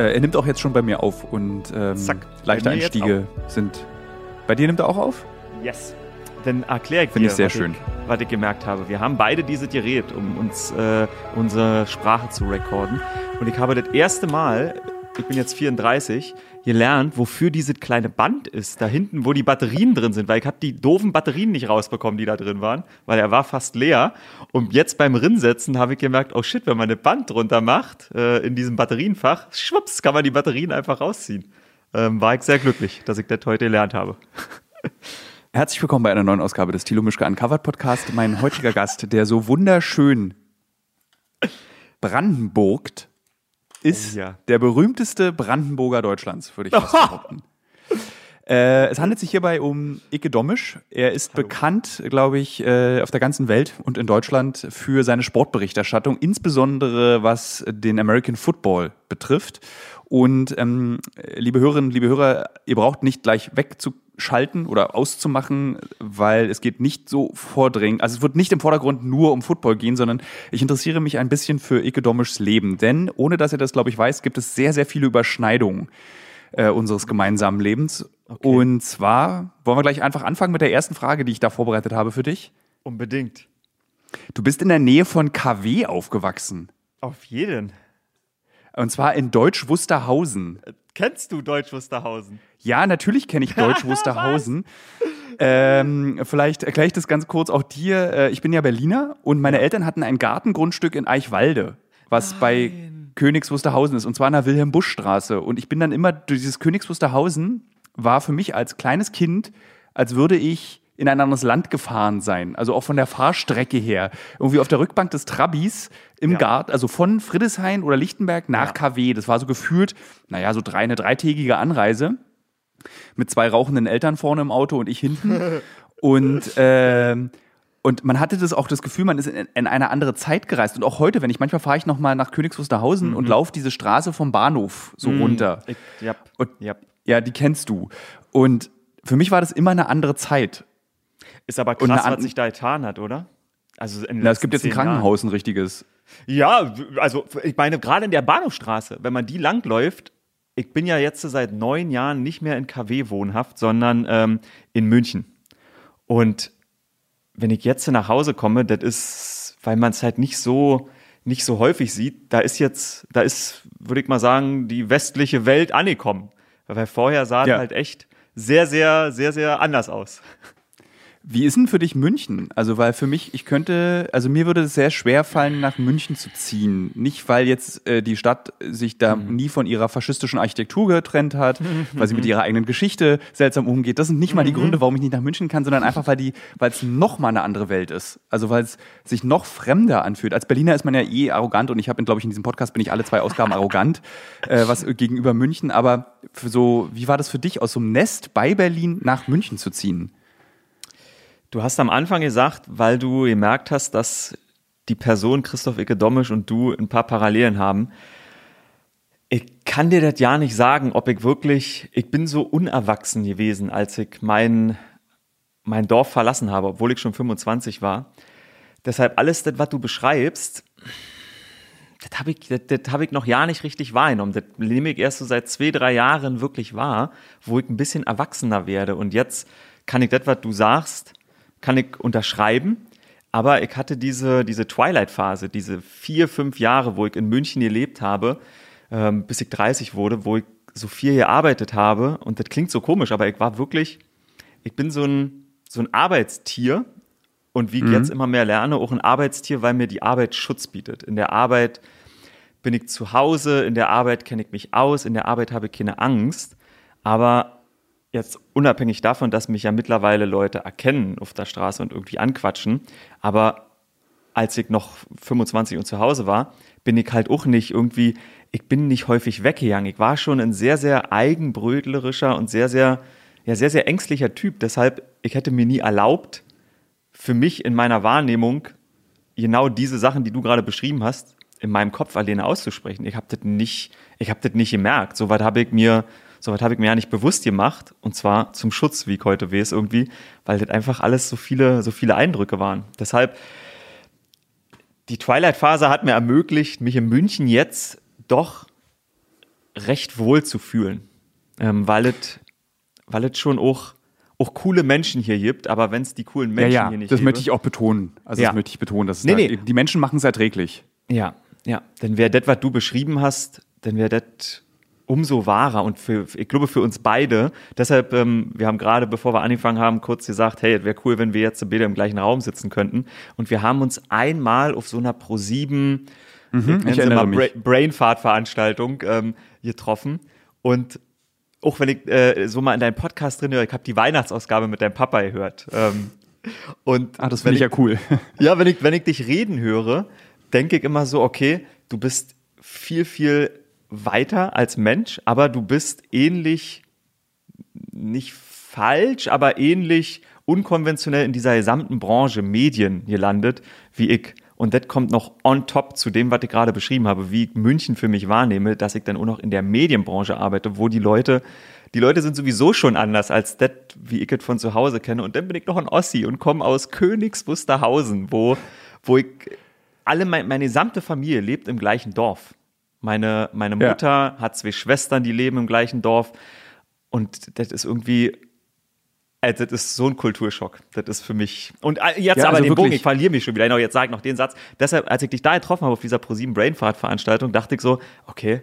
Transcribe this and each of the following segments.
Äh, er nimmt auch jetzt schon bei mir auf und ähm, Zack, leichte Einstiege sind. Bei dir nimmt er auch auf? Yes. Dann erkläre ich Finde dir, ich sehr was, schön. Ich, was ich gemerkt habe. Wir haben beide dieses Gerät, um uns äh, unsere Sprache zu recorden. Und ich habe das erste Mal, ich bin jetzt 34, gelernt, wofür dieses kleine Band ist. Da hinten, wo die Batterien drin sind. Weil ich habe die doofen Batterien nicht rausbekommen, die da drin waren. Weil er war fast leer. Und jetzt beim Rinsetzen habe ich gemerkt, oh shit, wenn man eine Band drunter macht, äh, in diesem Batterienfach, schwupps, kann man die Batterien einfach rausziehen. Ähm, war ich sehr glücklich, dass ich das heute gelernt habe. Herzlich willkommen bei einer neuen Ausgabe des Thilo Mischke Uncovered Podcast. Mein heutiger Gast, der so wunderschön Brandenburgt ist, Oh ja. der berühmteste Brandenburger Deutschlands, würde ich fast behaupten. Äh, es handelt sich hierbei um Icke Domisch. Er ist bekannt, glaube ich, äh, auf der ganzen Welt und in Deutschland für seine Sportberichterstattung, insbesondere was den American Football betrifft. Und ähm, liebe Hörerinnen, liebe Hörer, ihr braucht nicht gleich wegzuschalten oder auszumachen, weil es geht nicht so vordringend, also es wird nicht im Vordergrund nur um Football gehen, sondern ich interessiere mich ein bisschen für Icke Domischs Leben. Denn ohne dass er das, glaube ich, weiß, gibt es sehr, sehr viele Überschneidungen äh, unseres gemeinsamen Lebens. Und zwar wollen wir gleich einfach anfangen mit der ersten Frage, die ich da vorbereitet habe für dich. Unbedingt. Du bist in der Nähe von KW aufgewachsen. Auf jeden. Und zwar in Deutsch Wusterhausen. Kennst du Deutsch Wusterhausen? Ja, natürlich kenne ich Deutsch Wusterhausen. ähm, vielleicht erkläre ich das ganz kurz auch dir. Äh, Ich bin ja Berliner und meine Eltern hatten ein Gartengrundstück in Eichwalde, was bei Königs Wusterhausen ist, und zwar in der Wilhelm-Busch-Straße. Und ich bin dann immer, dieses Königs Wusterhausen war für mich als kleines Kind, als würde ich in ein anderes Land gefahren sein. Also auch von der Fahrstrecke her. Irgendwie auf der Rückbank des Trabis im Ja. Garten, also von Friedrichshain oder Lichtenberg nach Ja. KW. Das war so gefühlt, naja, so drei, eine dreitägige Anreise mit zwei rauchenden Eltern vorne im Auto und ich hinten. und, ähm, und man hatte das auch das Gefühl, man ist in, in eine andere Zeit gereist. Und auch heute, wenn ich manchmal fahre ich nochmal nach Königs Wusterhausen und laufe diese Straße vom Bahnhof so runter. Ich, ja. Und ja. ja, die kennst du. Und für mich war das immer eine andere Zeit. Ist aber krass, was sich da getan hat, oder? Also Na, es gibt jetzt ein Krankenhaus, ein richtiges. Jahren. Ja, also ich meine, gerade in der Bahnhofstraße, wenn man die langläuft, ich bin ja jetzt seit neun Jahren nicht mehr in KW wohnhaft, sondern ähm, in München. Und wenn ich jetzt nach Hause komme, das ist, weil man es halt nicht so nicht so häufig sieht, da ist jetzt, da ist, würde ich mal sagen, die westliche Welt angekommen. Weil vorher sah es Ja. halt echt sehr, sehr, sehr, sehr anders aus. Wie ist denn für dich München? Also, weil für mich, ich könnte, also mir würde es sehr schwer fallen, nach München zu ziehen. Nicht, weil jetzt äh, die Stadt sich da nie von ihrer faschistischen Architektur getrennt hat, weil sie mit ihrer eigenen Geschichte seltsam umgeht. Das sind nicht mal die Gründe, warum ich nicht nach München kann, sondern einfach, weil die, weil es noch mal eine andere Welt ist. Also, weil es sich noch fremder anfühlt. Als Berliner ist man ja eh arrogant und ich habe, glaube ich, in diesem Podcast bin ich alle zwei Ausgaben arrogant, äh, was gegenüber München. Aber für so, wie war das für dich, aus so einem Nest bei Berlin nach München zu ziehen? Du hast am Anfang gesagt, weil du gemerkt hast, dass die Person Christoph Icke Domisch und du ein paar Parallelen haben. Ich kann dir das ja nicht sagen, ob ich wirklich, ich bin so unerwachsen gewesen, als ich mein, mein Dorf verlassen habe, obwohl ich schon 25 war. Deshalb alles das, was du beschreibst, das habe ich, das, das hab ich noch ja nicht richtig wahrgenommen. Das nehme ich erst so seit zwei, drei Jahren wirklich wahr, wo ich ein bisschen erwachsener werde. Und jetzt kann ich das, was du sagst, kann ich unterschreiben. Aber ich hatte diese, diese Twilight-Phase, diese vier, fünf Jahre, wo ich in München gelebt habe, ähm, bis ich 30 wurde, wo ich so viel gearbeitet habe. Und das klingt so komisch, aber ich war wirklich, ich bin so ein, so ein Arbeitstier. Und wie ich jetzt immer mehr lerne, auch ein Arbeitstier, weil mir die Arbeit Schutz bietet. In der Arbeit bin ich zu Hause, in der Arbeit kenne ich mich aus, in der Arbeit habe ich keine Angst. Aber jetzt unabhängig davon, dass mich ja mittlerweile Leute erkennen auf der Straße und irgendwie anquatschen, aber als ich noch 25 und zu Hause war, bin ich halt auch nicht irgendwie, ich bin nicht häufig weggegangen. Ich war schon ein sehr, sehr eigenbrötlerischer und sehr, sehr, ja, sehr, sehr ängstlicher Typ. Deshalb, ich hätte mir nie erlaubt, für mich in meiner Wahrnehmung genau diese Sachen, die du gerade beschrieben hast, in meinem Kopf alleine auszusprechen. Ich habe das nicht, ich habe das nicht gemerkt. Soweit habe ich mir, soweit habe ich mir ja nicht bewusst gemacht. Und zwar zum Schutz, wie ich heute weiß, irgendwie, weil das einfach alles so viele, so viele Eindrücke waren. Deshalb, die Twilight-Phase hat mir ermöglicht, mich in München jetzt doch recht wohl zu fühlen, ähm, weil es weil es schon auch auch coole Menschen hier gibt, aber wenn es die coolen Menschen ja, ja, hier nicht das gäbe, möchte ich auch betonen. Also Ja. das möchte ich betonen, dass Nee, da, nee. die Menschen machen es erträglich. Ja, ja. Dann wäre das, was du beschrieben hast, dann wäre das umso wahrer und für, ich glaube für uns beide. Deshalb, ähm, wir haben gerade, bevor wir angefangen haben, kurz gesagt, hey, es wäre cool, wenn wir jetzt beide im gleichen Raum sitzen könnten. Und wir haben uns einmal auf so einer Pro7 Mhm, ich erinnere mich. Bra Brainfart-Veranstaltung ähm, getroffen. Und auch wenn ich äh, so mal in deinem Podcast drin höre, ich habe die Weihnachtsausgabe mit deinem Papa gehört. Ähm, und Ah, das finde ich ja cool. ja, wenn ich, wenn ich dich reden höre, denke ich immer so, okay, du bist viel, viel weiter als Mensch, aber du bist ähnlich, nicht falsch, aber ähnlich unkonventionell in dieser gesamten Branche Medien gelandet wie ich. Und das kommt noch on top zu dem, was ich gerade beschrieben habe, wie ich München für mich wahrnehme, dass ich dann auch noch in der Medienbranche arbeite, wo die Leute, die Leute sind sowieso schon anders als das, wie ich es von zu Hause kenne. Und dann bin ich noch ein Ossi und komme aus Königs Wusterhausen, wo, wo ich, alle, mein, meine gesamte Familie lebt im gleichen Dorf. Meine, meine Ja. Mutter hat zwei Schwestern, die leben im gleichen Dorf. Und das ist irgendwie, äh, das ist so ein Kulturschock. Das ist für mich. Und äh, jetzt Ja, aber also den Bogen, wirklich. ich verliere mich schon wieder. Genau, jetzt sag ich noch den Satz. Deshalb, als ich dich da getroffen habe auf dieser ProSieben Brainfart-Veranstaltung, dachte ich so, okay,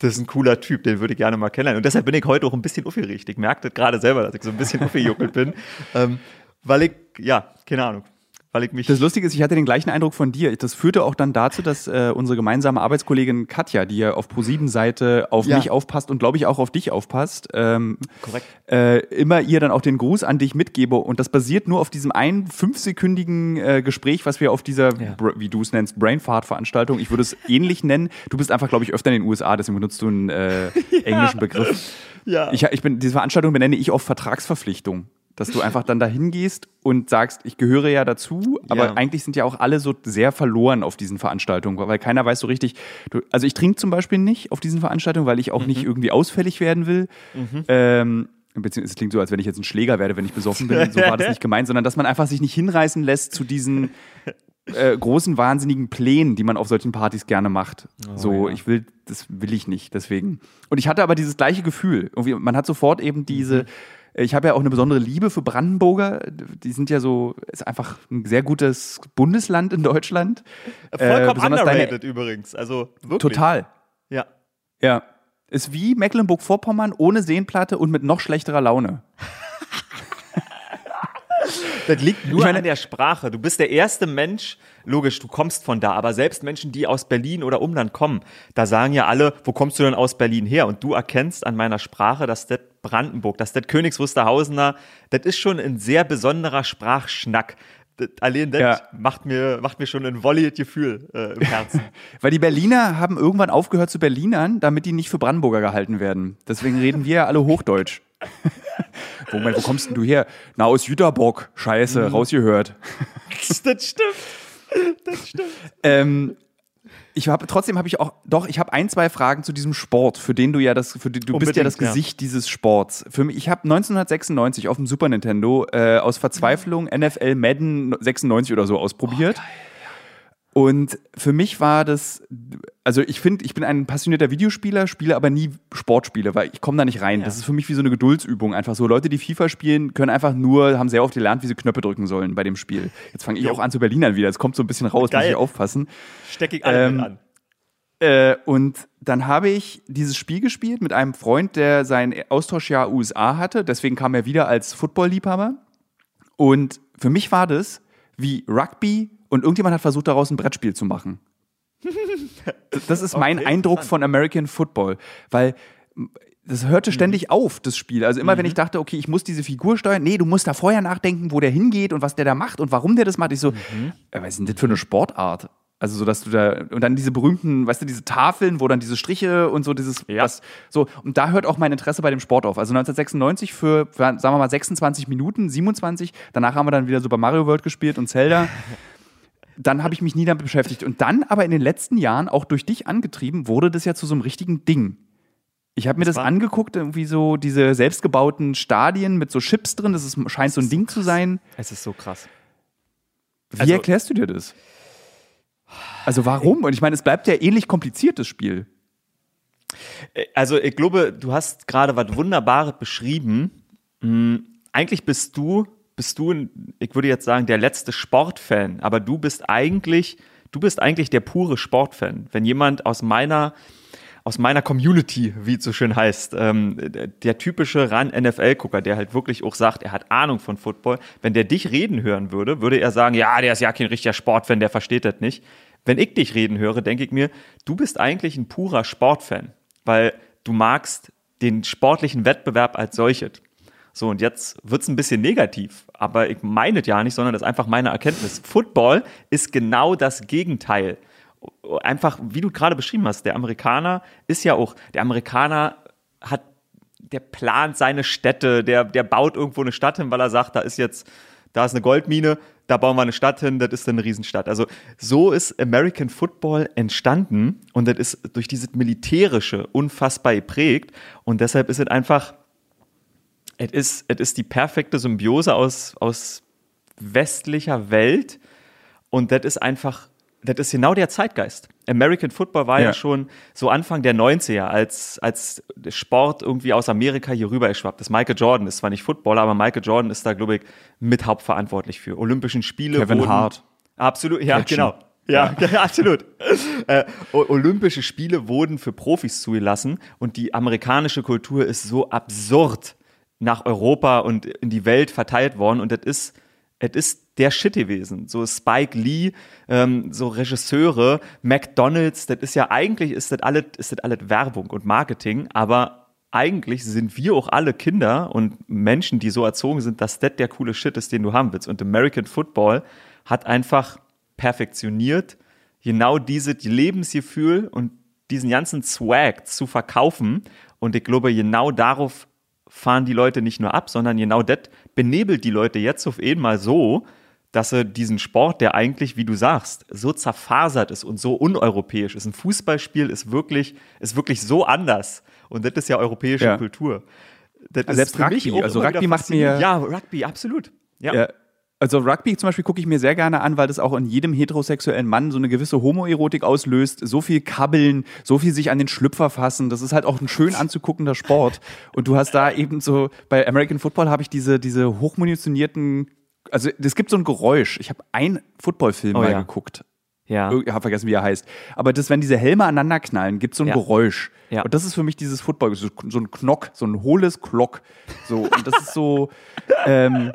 das ist ein cooler Typ, den würde ich gerne mal kennenlernen. Und deshalb bin ich heute auch ein bisschen. Ich merke das gerade selber, dass ich so ein bisschen aufgejuckelt bin. Ähm, weil ich, ja, keine Ahnung, weil ich mich. Das Lustige ist, ich hatte den gleichen Eindruck von dir. Das führte auch dann dazu, dass äh, unsere gemeinsame Arbeitskollegin Katja, die ja auf Pro7-Seite auf Ja. mich aufpasst und glaube ich auch auf dich aufpasst, ähm, Korrekt. äh, immer ihr dann auch den Gruß an dich mitgebe. Und das basiert nur auf diesem einen fünfsekündigen äh, Gespräch, was wir auf dieser, Ja. Wie du es nennst, Brainfart-Veranstaltung, ich würde es ähnlich nennen. Du bist einfach, glaube ich, öfter in den USA, deswegen benutzt du einen äh, englischen Begriff. ja. Ich, ich bin, diese Veranstaltung benenne ich auch Vertragsverpflichtung. Dass du einfach dann dahin gehst und sagst, ich gehöre ja dazu, aber Ja. eigentlich sind ja auch alle so sehr verloren auf diesen Veranstaltungen, weil keiner weiß so richtig. Du, also ich trinke zum Beispiel nicht auf diesen Veranstaltungen, weil ich auch nicht irgendwie ausfällig werden will. Ähm, beziehungsweise es klingt so, als wenn ich jetzt ein Schläger werde, wenn ich besoffen bin. So war das nicht gemeint, sondern dass man einfach sich nicht hinreißen lässt zu diesen äh, großen, wahnsinnigen Plänen, die man auf solchen Partys gerne macht. so, ja. ich will, das will ich nicht, deswegen. Und ich hatte aber dieses gleiche Gefühl. Irgendwie, man hat sofort eben diese, ich habe ja auch eine besondere Liebe für Brandenburger. Die sind ja so, ist einfach ein sehr gutes Bundesland in Deutschland. Äh, Vollkommen deine- underrated übrigens. Also wirklich. Total. Ja. Ja. Ist wie Mecklenburg-Vorpommern ohne Seenplatte und mit noch schlechterer Laune. Das liegt nur Ich meine- an der Sprache. Du bist der erste Mensch, logisch, du kommst von da, aber selbst Menschen, die aus Berlin oder Umland kommen, da sagen ja alle, wo kommst du denn aus Berlin her? Und du erkennst an meiner Sprache, dass das Brandenburg, dass das Königs Wusterhausener, das ist schon ein sehr besonderer Sprachschnack. Allein das Ja. macht, mir, macht mir schon ein wolliges Gefühl äh, im Herzen. Weil die Berliner haben irgendwann aufgehört zu Berlinern, damit die nicht für Brandenburger gehalten werden. Deswegen reden wir ja alle Hochdeutsch. Moment, wo kommst denn du her? Na, aus Jüterbock. Scheiße, rausgehört. das stimmt. Das stimmt. Ähm, ich habe trotzdem habe ich auch doch ich habe ein zwei Fragen zu diesem Sport, für den du ja das für den, du bist ja Unbedingt, das ja. Gesicht dieses Sports. Für mich ich habe 1996 auf dem Super Nintendo äh, aus Verzweiflung NFL Madden 96 oder so ausprobiert. Und für mich war das, also ich finde, ich bin ein passionierter Videospieler, spiele aber nie Sportspiele, weil ich komme da nicht rein. Ja. Das ist für mich wie so eine Geduldsübung. Einfach so Leute, die FIFA spielen, können einfach nur, haben sehr oft gelernt, wie sie Knöpfe drücken sollen bei dem Spiel. Jetzt fange ich Jo. auch an zu Berlinern wieder. Jetzt kommt so ein bisschen raus, muss Geil. ich aufpassen. Stecke ich alle Ähm, mit an. Äh, und dann habe ich dieses Spiel gespielt mit einem Freund, der sein Austauschjahr USA hatte. Deswegen kam er wieder als Football-Liebhaber. Und für mich war das wie Rugby und irgendjemand hat versucht, daraus ein Brettspiel zu machen. Das ist mein Okay, Eindruck von American Football, weil das hörte Mhm. ständig auf, das Spiel. Also immer, wenn ich dachte, okay, ich muss diese Figur steuern, nee, du musst da vorher nachdenken, wo der hingeht und was der da macht und warum der das macht. Ich so, Mhm. äh, was ist denn das für eine Sportart? Also so, dass du da und dann diese berühmten, weißt du, diese Tafeln, wo dann diese Striche und so dieses, Ja. was, so und da hört auch mein Interesse bei dem Sport auf. Also 1996 für, für sagen wir mal 26 Minuten, 27. Danach haben wir dann wieder Super Mario World gespielt und Zelda. dann habe ich mich nie damit beschäftigt. Und dann aber in den letzten Jahren, auch durch dich angetrieben, wurde das ja zu so einem richtigen Ding. Ich habe mir das war- angeguckt, irgendwie so diese selbstgebauten Stadien mit so Chips drin. Das ist, scheint so ein Ding zu sein. Es ist so krass. Wie Also- erklärst du dir das? Also warum? Und ich meine, es bleibt ja ähnlich kompliziert, das Spiel. Also ich glaube, du hast gerade was Wunderbares beschrieben. Hm, eigentlich bist du, bist du, ich würde jetzt sagen, der letzte Sportfan, aber du bist eigentlich, du bist eigentlich der pure Sportfan. Wenn jemand aus meiner aus meiner Community, wie es so schön heißt, ähm, der typische Ran-NFL-Gucker, der halt wirklich auch sagt, er hat Ahnung von Football, wenn der dich reden hören würde, würde er sagen, ja, der ist ja kein richtiger Sportfan, der versteht das nicht. Wenn ich dich reden höre, denke ich mir, du bist eigentlich ein purer Sportfan, weil du magst den sportlichen Wettbewerb als solches. So, und jetzt wird's ein bisschen negativ, aber ich meine es ja nicht, sondern das ist einfach meine Erkenntnis. Football ist genau das Gegenteil. Einfach, wie du gerade beschrieben hast, der Amerikaner ist ja auch, der Amerikaner hat, der plant seine Städte, der, der baut irgendwo eine Stadt hin, weil er sagt, da ist jetzt, da ist eine Goldmine, da bauen wir eine Stadt hin, das ist eine Riesenstadt. Also so ist American Football entstanden und das ist durch dieses Militärische unfassbar geprägt und deshalb ist es einfach es ist, es ist die perfekte Symbiose aus, aus westlicher Welt und das ist einfach, das ist genau der Zeitgeist. American Football war ja, ja schon so Anfang der 90er, als, als Sport irgendwie aus Amerika hier rüber geschwappt ist. Michael Jordan ist zwar nicht Footballer, aber Michael Jordan ist da, glaube ich, mit hauptverantwortlich für. Olympischen Spiele. Kevin wurden, Hart. Absolut, ja, Action. genau. Ja, ja, absolut. Äh, Olympische Spiele wurden für Profis zugelassen und die amerikanische Kultur ist so absurd nach Europa und in die Welt verteilt worden und das ist, es ist der Shit gewesen. So Spike Lee, ähm, so Regisseure, McDonalds, das ist ja eigentlich, ist das alles, ist das alles Werbung und Marketing, aber eigentlich sind wir auch alle Kinder und Menschen, die so erzogen sind, dass das der coole Shit ist, den du haben willst. Und American Football hat einfach perfektioniert, genau dieses Lebensgefühl und diesen ganzen Swag zu verkaufen. Und ich glaube, genau darauf fahren die Leute nicht nur ab, sondern genau das benebelt die Leute jetzt auf einmal so, dass sie diesen Sport, der eigentlich, wie du sagst, so zerfasert ist und so uneuropäisch ist. Ein Fußballspiel ist wirklich, ist wirklich so anders. Und das ist ja europäische ja. Kultur. Das also selbst Rugby, also Rugby macht mir. Ja, Rugby, absolut. Ja. ja. Also Rugby zum Beispiel gucke ich mir sehr gerne an, weil das auch in jedem heterosexuellen Mann so eine gewisse Homoerotik auslöst. So viel Kabbeln, so viel sich an den Schlüpfer fassen. Das ist halt auch ein schön anzuguckender Sport. Und du hast da eben so, bei American Football habe ich diese, diese hochmunitionierten, also es gibt so ein Geräusch. Ich habe einen Footballfilm oh, mal ja. geguckt. Ja. Ich habe vergessen, wie er heißt. Aber das, wenn diese Helme aneinander knallen, gibt es so ein ja. Geräusch. Ja. Und das ist für mich dieses Football, so, so ein Knock, so ein hohles Klock. So, und das ist so, ähm,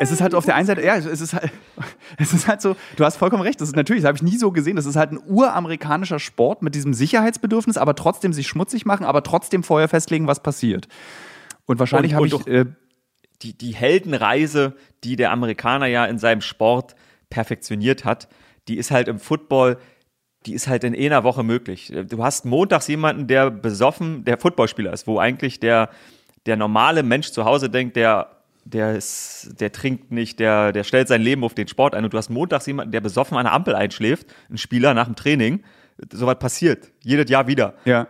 es ist halt auf der einen Seite, ja, es ist halt, es ist halt so, du hast vollkommen recht, das ist natürlich, das habe ich nie so gesehen, das ist halt ein uramerikanischer Sport mit diesem Sicherheitsbedürfnis, aber trotzdem sich schmutzig machen, aber trotzdem vorher festlegen, was passiert. Und wahrscheinlich habe ich. Äh, die, die Heldenreise, die der Amerikaner ja in seinem Sport perfektioniert hat, die ist halt im Football, die ist halt in einer Woche möglich. Du hast montags jemanden, der besoffen, der Footballspieler ist, wo eigentlich der, der normale Mensch zu Hause denkt, der der ist, der trinkt nicht, der, der stellt sein Leben auf den Sport ein und du hast montags jemanden, der besoffen an der Ampel einschläft, ein Spieler nach dem Training, sowas passiert, jedes Jahr wieder. Ja.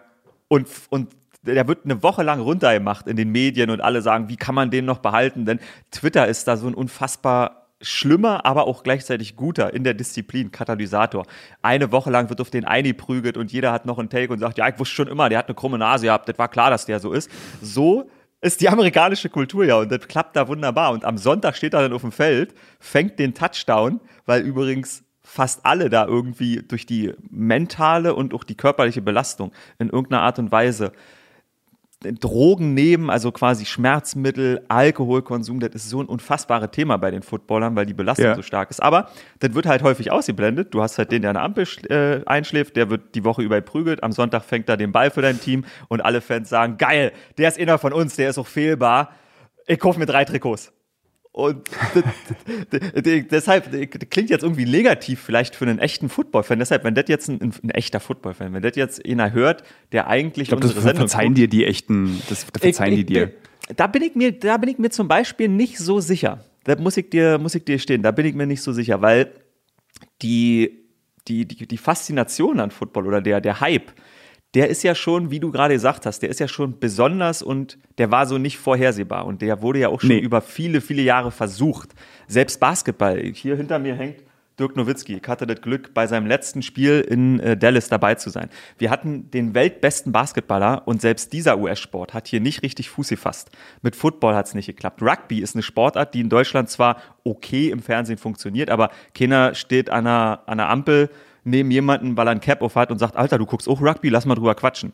Und, und der wird eine Woche lang runtergemacht in den Medien und alle sagen, wie kann man den noch behalten? Denn Twitter ist da so ein unfassbar schlimmer, aber auch gleichzeitig guter in der Disziplin, Katalysator. Eine Woche lang wird auf den eingeprügelt und jeder hat noch einen Take und sagt, ja, ich wusste schon immer, der hat eine krumme Nase gehabt, das war klar, dass der so ist. So ist die amerikanische Kultur ja und das klappt da wunderbar. Und am Sonntag steht er dann auf dem Feld, fängt den Touchdown, weil übrigens fast alle da irgendwie durch die mentale und auch die körperliche Belastung in irgendeiner Art und Weise Drogen nehmen, also quasi Schmerzmittel, Alkoholkonsum, das ist so ein unfassbares Thema bei den Footballern, weil die Belastung ja. so stark ist. Aber das wird halt häufig ausgeblendet. Du hast halt den, der an der Ampel äh, einschläft, der wird die Woche über prügelt. Am Sonntag fängt er den Ball für dein Team und alle Fans sagen, geil, der ist inner von uns, der ist auch fehlbar. Ich kaufe mir drei Trikots. Und deshalb klingt jetzt irgendwie negativ vielleicht für einen echten Football-Fan. Deshalb, wenn das jetzt ein, ein echter Football-Fan, wenn das jetzt einer hört, der eigentlich ich glaub, unsere das Sendung verzeihen dir die echten, das verzeihen ich, die dir. Da bin ich mir, da bin ich mir zum Beispiel nicht so sicher. Da muss ich dir, muss ich dir stehen. Da bin ich mir nicht so sicher, weil die, die, die, die Faszination an Football oder der, der Hype, der ist ja schon, wie du gerade gesagt hast, der ist ja schon besonders und der war so nicht vorhersehbar. Und der wurde ja auch schon nee. über viele, viele Jahre versucht. Selbst Basketball, hier hinter mir hängt Dirk Nowitzki. Ich hatte das Glück, bei seinem letzten Spiel in äh, Dallas dabei zu sein. Wir hatten den weltbesten Basketballer und selbst dieser US-Sport hat hier nicht richtig Fuß gefasst. Mit Football hat es nicht geklappt. Rugby ist eine Sportart, die in Deutschland zwar okay im Fernsehen funktioniert, aber keiner steht an einer, an einer Ampel neben jemanden, weil er ein Cap auf hat und sagt, Alter, du guckst auch Rugby, lass mal drüber quatschen.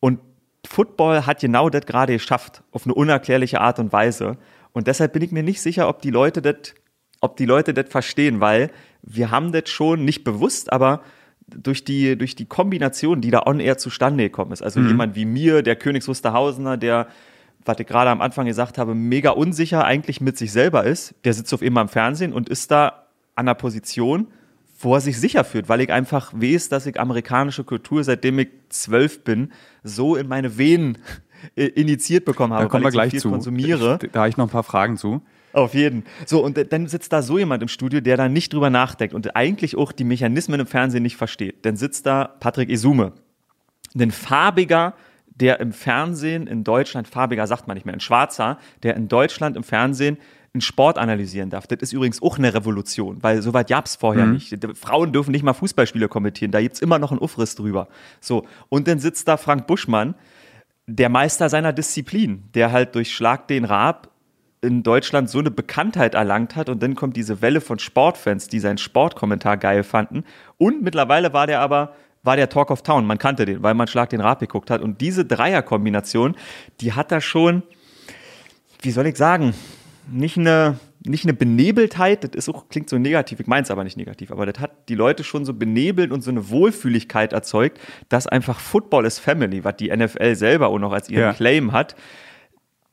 Und Football hat genau das gerade geschafft, auf eine unerklärliche Art und Weise. Und deshalb bin ich mir nicht sicher, ob die Leute das, ob die Leute das verstehen, weil wir haben das schon nicht bewusst, aber durch die, durch die Kombination, die da on air zustande gekommen ist. Also mhm. jemand wie mir, der Königs Wusterhausener, der, was ich gerade am Anfang gesagt habe, mega unsicher eigentlich mit sich selber ist, der sitzt auf immer im Fernsehen und ist da an einer Position, wo er sich sicher fühlt, weil ich einfach weiß, dass ich amerikanische Kultur, seitdem ich zwölf bin, so in meine Venen initiiert bekommen habe, da kommen wir gleich so zu. konsumiere. Da habe ich noch ein paar Fragen zu. Auf jeden. So, und dann sitzt da so jemand im Studio, der da nicht drüber nachdenkt und eigentlich auch die Mechanismen im Fernsehen nicht versteht. Dann sitzt da Patrick Isume, ein farbiger, der im Fernsehen in Deutschland, farbiger sagt man nicht mehr, ein schwarzer, der in Deutschland im Fernsehen einen Sport analysieren darf. Das ist übrigens auch eine Revolution, weil soweit gab es vorher mhm. nicht. Frauen dürfen nicht mal Fußballspiele kommentieren, da gibt es immer noch einen Ufriss drüber. So, und dann sitzt da Frank Buschmann, der Meister seiner Disziplin, der halt durch Schlag den Raab in Deutschland so eine Bekanntheit erlangt hat und dann kommt diese Welle von Sportfans, die seinen Sportkommentar geil fanden und mittlerweile war der aber war der Talk of Town, man kannte den, weil man Schlag den Raab geguckt hat und diese Dreierkombination, die hat da schon wie soll ich sagen, nicht eine, nicht eine Benebeltheit, das ist auch, klingt so negativ, ich meine es aber nicht negativ, aber das hat die Leute schon so benebelt und so eine Wohlfühligkeit erzeugt, dass einfach Football is Family, was die NFL selber auch noch als ihren ja. Claim hat,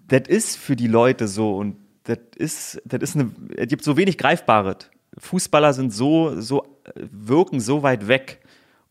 das ist für die Leute so und das ist, das ist eine, es gibt so wenig Greifbares. Fußballer sind so, so, wirken so weit weg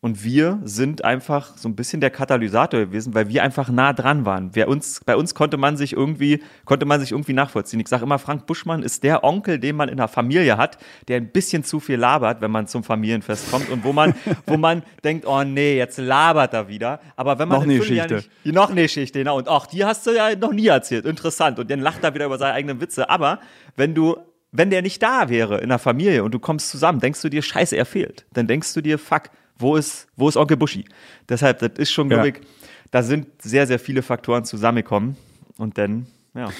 und wir sind einfach so ein bisschen der Katalysator gewesen, weil wir einfach nah dran waren. Wer uns, bei uns konnte man sich irgendwie, konnte man sich irgendwie nachvollziehen. Ich sage immer, Frank Buschmann ist der Onkel, den man in der Familie hat, der ein bisschen zu viel labert, wenn man zum Familienfest kommt und wo man, wo man denkt, oh nee, jetzt labert er wieder. Aber wenn man noch eine Geschichte, nicht, noch eine Geschichte, genau. Und ach, die hast du ja noch nie erzählt. Interessant. Und dann lacht er wieder über seine eigenen Witze. Aber wenn du wenn der nicht da wäre in der Familie und du kommst zusammen, denkst du dir, scheiße, er fehlt. Dann denkst du dir, fuck, wo ist, wo ist Onkel Buschi? Deshalb, das ist schon, glaube ich, da sind sehr, sehr viele Faktoren zusammengekommen und dann, ja.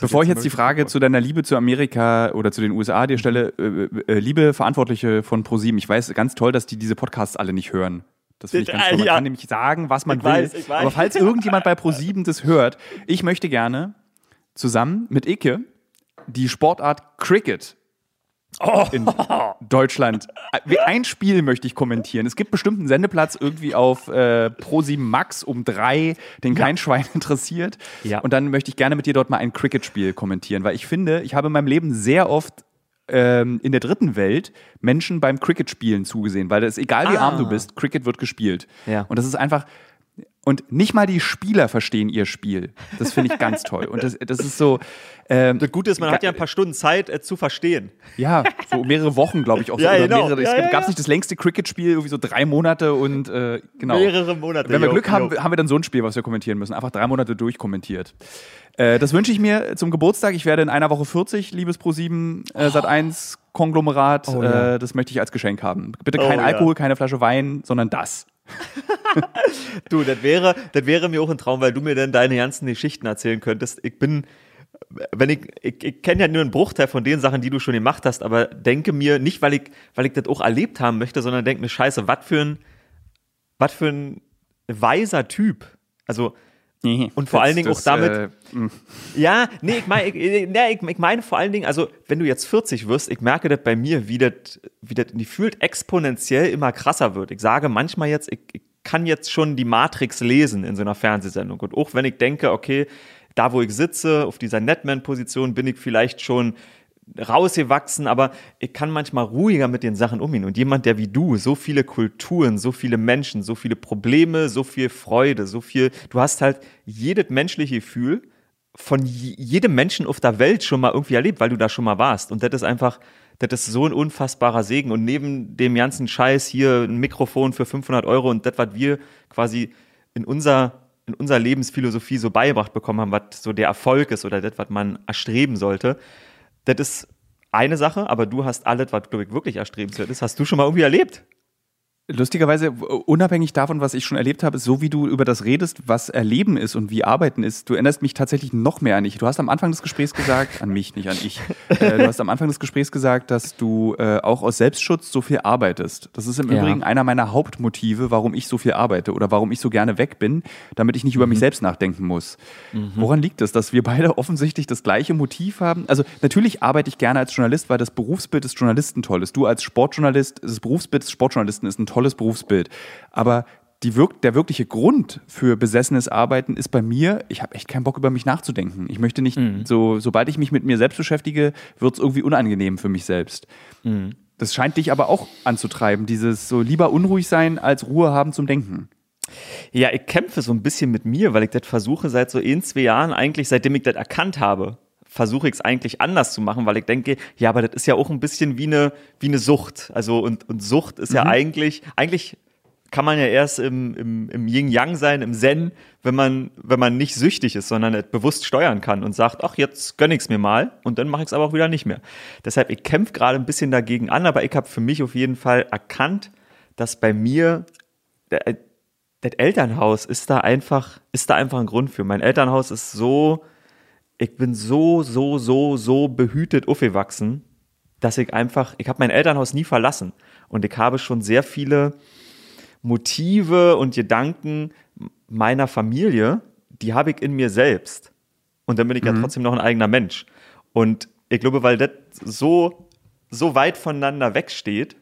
Bevor ich jetzt die Frage zu deiner Liebe zu Amerika oder zu den USA dir stelle, äh, äh, liebe Verantwortliche von ProSieben, ich weiß ganz toll, dass die diese Podcasts alle nicht hören. Das finde ich ganz toll. Man ja. kann nämlich sagen, was man ich will. Weiß, weiß. Aber falls irgendjemand bei ProSieben das hört, ich möchte gerne zusammen mit Ike die Sportart Cricket Oh. in Deutschland. Ein Spiel möchte ich kommentieren. Es gibt bestimmt einen Sendeplatz irgendwie auf äh, Pro7 Max um drei, den kein ja. Schwein interessiert. Ja. Und dann möchte ich gerne mit dir dort mal ein Cricket-Spiel kommentieren, weil ich finde, ich habe in meinem Leben sehr oft ähm, in der dritten Welt Menschen beim Cricket-Spielen zugesehen, weil das egal wie ah. arm du bist, Cricket wird gespielt. Ja. Und das ist einfach, und nicht mal die Spieler verstehen ihr Spiel. Das finde ich ganz toll. Und das, das ist so. Ähm, das Gute ist, man hat ja ein paar Stunden Zeit äh, zu verstehen. Ja, so mehrere Wochen, glaube ich auch. So, ja, genau. mehrere, ja, gab es nicht das längste Cricket-Spiel, irgendwie so drei Monate und äh, genau. Mehrere Monate. Wenn wir Glück haben, haben wir dann so ein Spiel, was wir kommentieren müssen. Einfach drei Monate durchkommentiert. Äh, das wünsche ich mir zum Geburtstag. Ich werde in einer Woche 40, liebes Pro7 äh, Sat 1 Konglomerat. Oh, ja. äh, das möchte ich als Geschenk haben. Bitte kein oh, Alkohol, keine Flasche Wein, sondern das. du, das wäre, das wäre mir auch ein Traum, weil du mir dann deine ganzen Geschichten erzählen könntest. Ich bin, wenn ich, ich, ich kenne ja nur einen Bruchteil von den Sachen, die du schon gemacht hast, aber denke mir, nicht weil ich, weil ich das auch erlebt haben möchte, sondern denke mir, scheiße, was für ein, was für ein weiser Typ. Also, Mhm. Und vor das, allen Dingen das, auch damit. Äh, mm. ja, nee, ich meine, ich, nee, ich, ich meine vor allen Dingen, also wenn du jetzt 40 wirst, ich merke das bei mir, wie das, wie das gefühlt exponentiell immer krasser wird. Ich sage manchmal jetzt, ich, ich kann jetzt schon die Matrix lesen in so einer Fernsehsendung. Und auch wenn ich denke, okay, da wo ich sitze, auf dieser Netman-Position, bin ich vielleicht schon rausgewachsen, aber ich kann manchmal ruhiger mit den Sachen umgehen. Und jemand, der wie du so viele Kulturen, so viele Menschen, so viele Probleme, so viel Freude, so viel, du hast halt jedes menschliche Gefühl von jedem Menschen auf der Welt schon mal irgendwie erlebt, weil du da schon mal warst. Und das ist einfach, das ist so ein unfassbarer Segen. Und neben dem ganzen Scheiß hier ein Mikrofon für 500 Euro und das, was wir quasi in unser in unserer Lebensphilosophie so beigebracht bekommen haben, was so der Erfolg ist oder das, was man erstreben sollte, das ist eine Sache, aber du hast alles, was, glaube ich, wirklich erstrebenswert ist, hast du schon mal irgendwie erlebt. Lustigerweise, unabhängig davon, was ich schon erlebt habe, so wie du über das redest, was Erleben ist und wie Arbeiten ist, du erinnerst mich tatsächlich noch mehr an dich. Du hast am Anfang des Gesprächs gesagt, an mich, nicht an ich. Äh, du hast am Anfang des Gesprächs gesagt, dass du äh, auch aus Selbstschutz so viel arbeitest. Das ist im ja. Übrigen einer meiner Hauptmotive, warum ich so viel arbeite oder warum ich so gerne weg bin, damit ich nicht mhm. über mich mhm. selbst nachdenken muss. Mhm. Woran liegt es, dass wir beide offensichtlich das gleiche Motiv haben? Also natürlich arbeite ich gerne als Journalist, weil das Berufsbild des Journalisten toll ist. Du als Sportjournalist, das Berufsbild des Sportjournalisten ist ein tolles Berufsbild. Aber wirk der wirkliche Grund für besessenes Arbeiten ist bei mir, ich habe echt keinen Bock über mich nachzudenken. Ich möchte nicht, mhm. so, sobald ich mich mit mir selbst beschäftige, wird es irgendwie unangenehm für mich selbst. Mhm. Das scheint dich aber auch anzutreiben, dieses so lieber unruhig sein als Ruhe haben zum Denken. Ja, ich kämpfe so ein bisschen mit mir, weil ich das versuche seit so ein, zwei Jahren eigentlich, seitdem ich das erkannt habe, versuche ich es eigentlich anders zu machen, weil ich denke, ja, aber das ist ja auch ein bisschen wie eine, wie eine Sucht. Also und, und Sucht ist mhm. ja eigentlich, eigentlich kann man ja erst im, im, im Yin-Yang sein, im Zen, wenn man, wenn man nicht süchtig ist, sondern bewusst steuern kann und sagt, ach, jetzt gönn ich's mir mal und dann mache ich es aber auch wieder nicht mehr. Deshalb, ich kämpfe gerade ein bisschen dagegen an, aber ich habe für mich auf jeden Fall erkannt, dass bei mir der, das Elternhaus ist da einfach, ist da einfach ein Grund für. Mein Elternhaus ist so ich bin so, so, so, so behütet aufgewachsen, dass ich einfach, ich habe mein Elternhaus nie verlassen und ich habe schon sehr viele Motive und Gedanken meiner Familie, die habe ich in mir selbst. Und dann bin ich mhm. ja trotzdem noch ein eigener Mensch. Und ich glaube, weil das so, so weit voneinander wegsteht,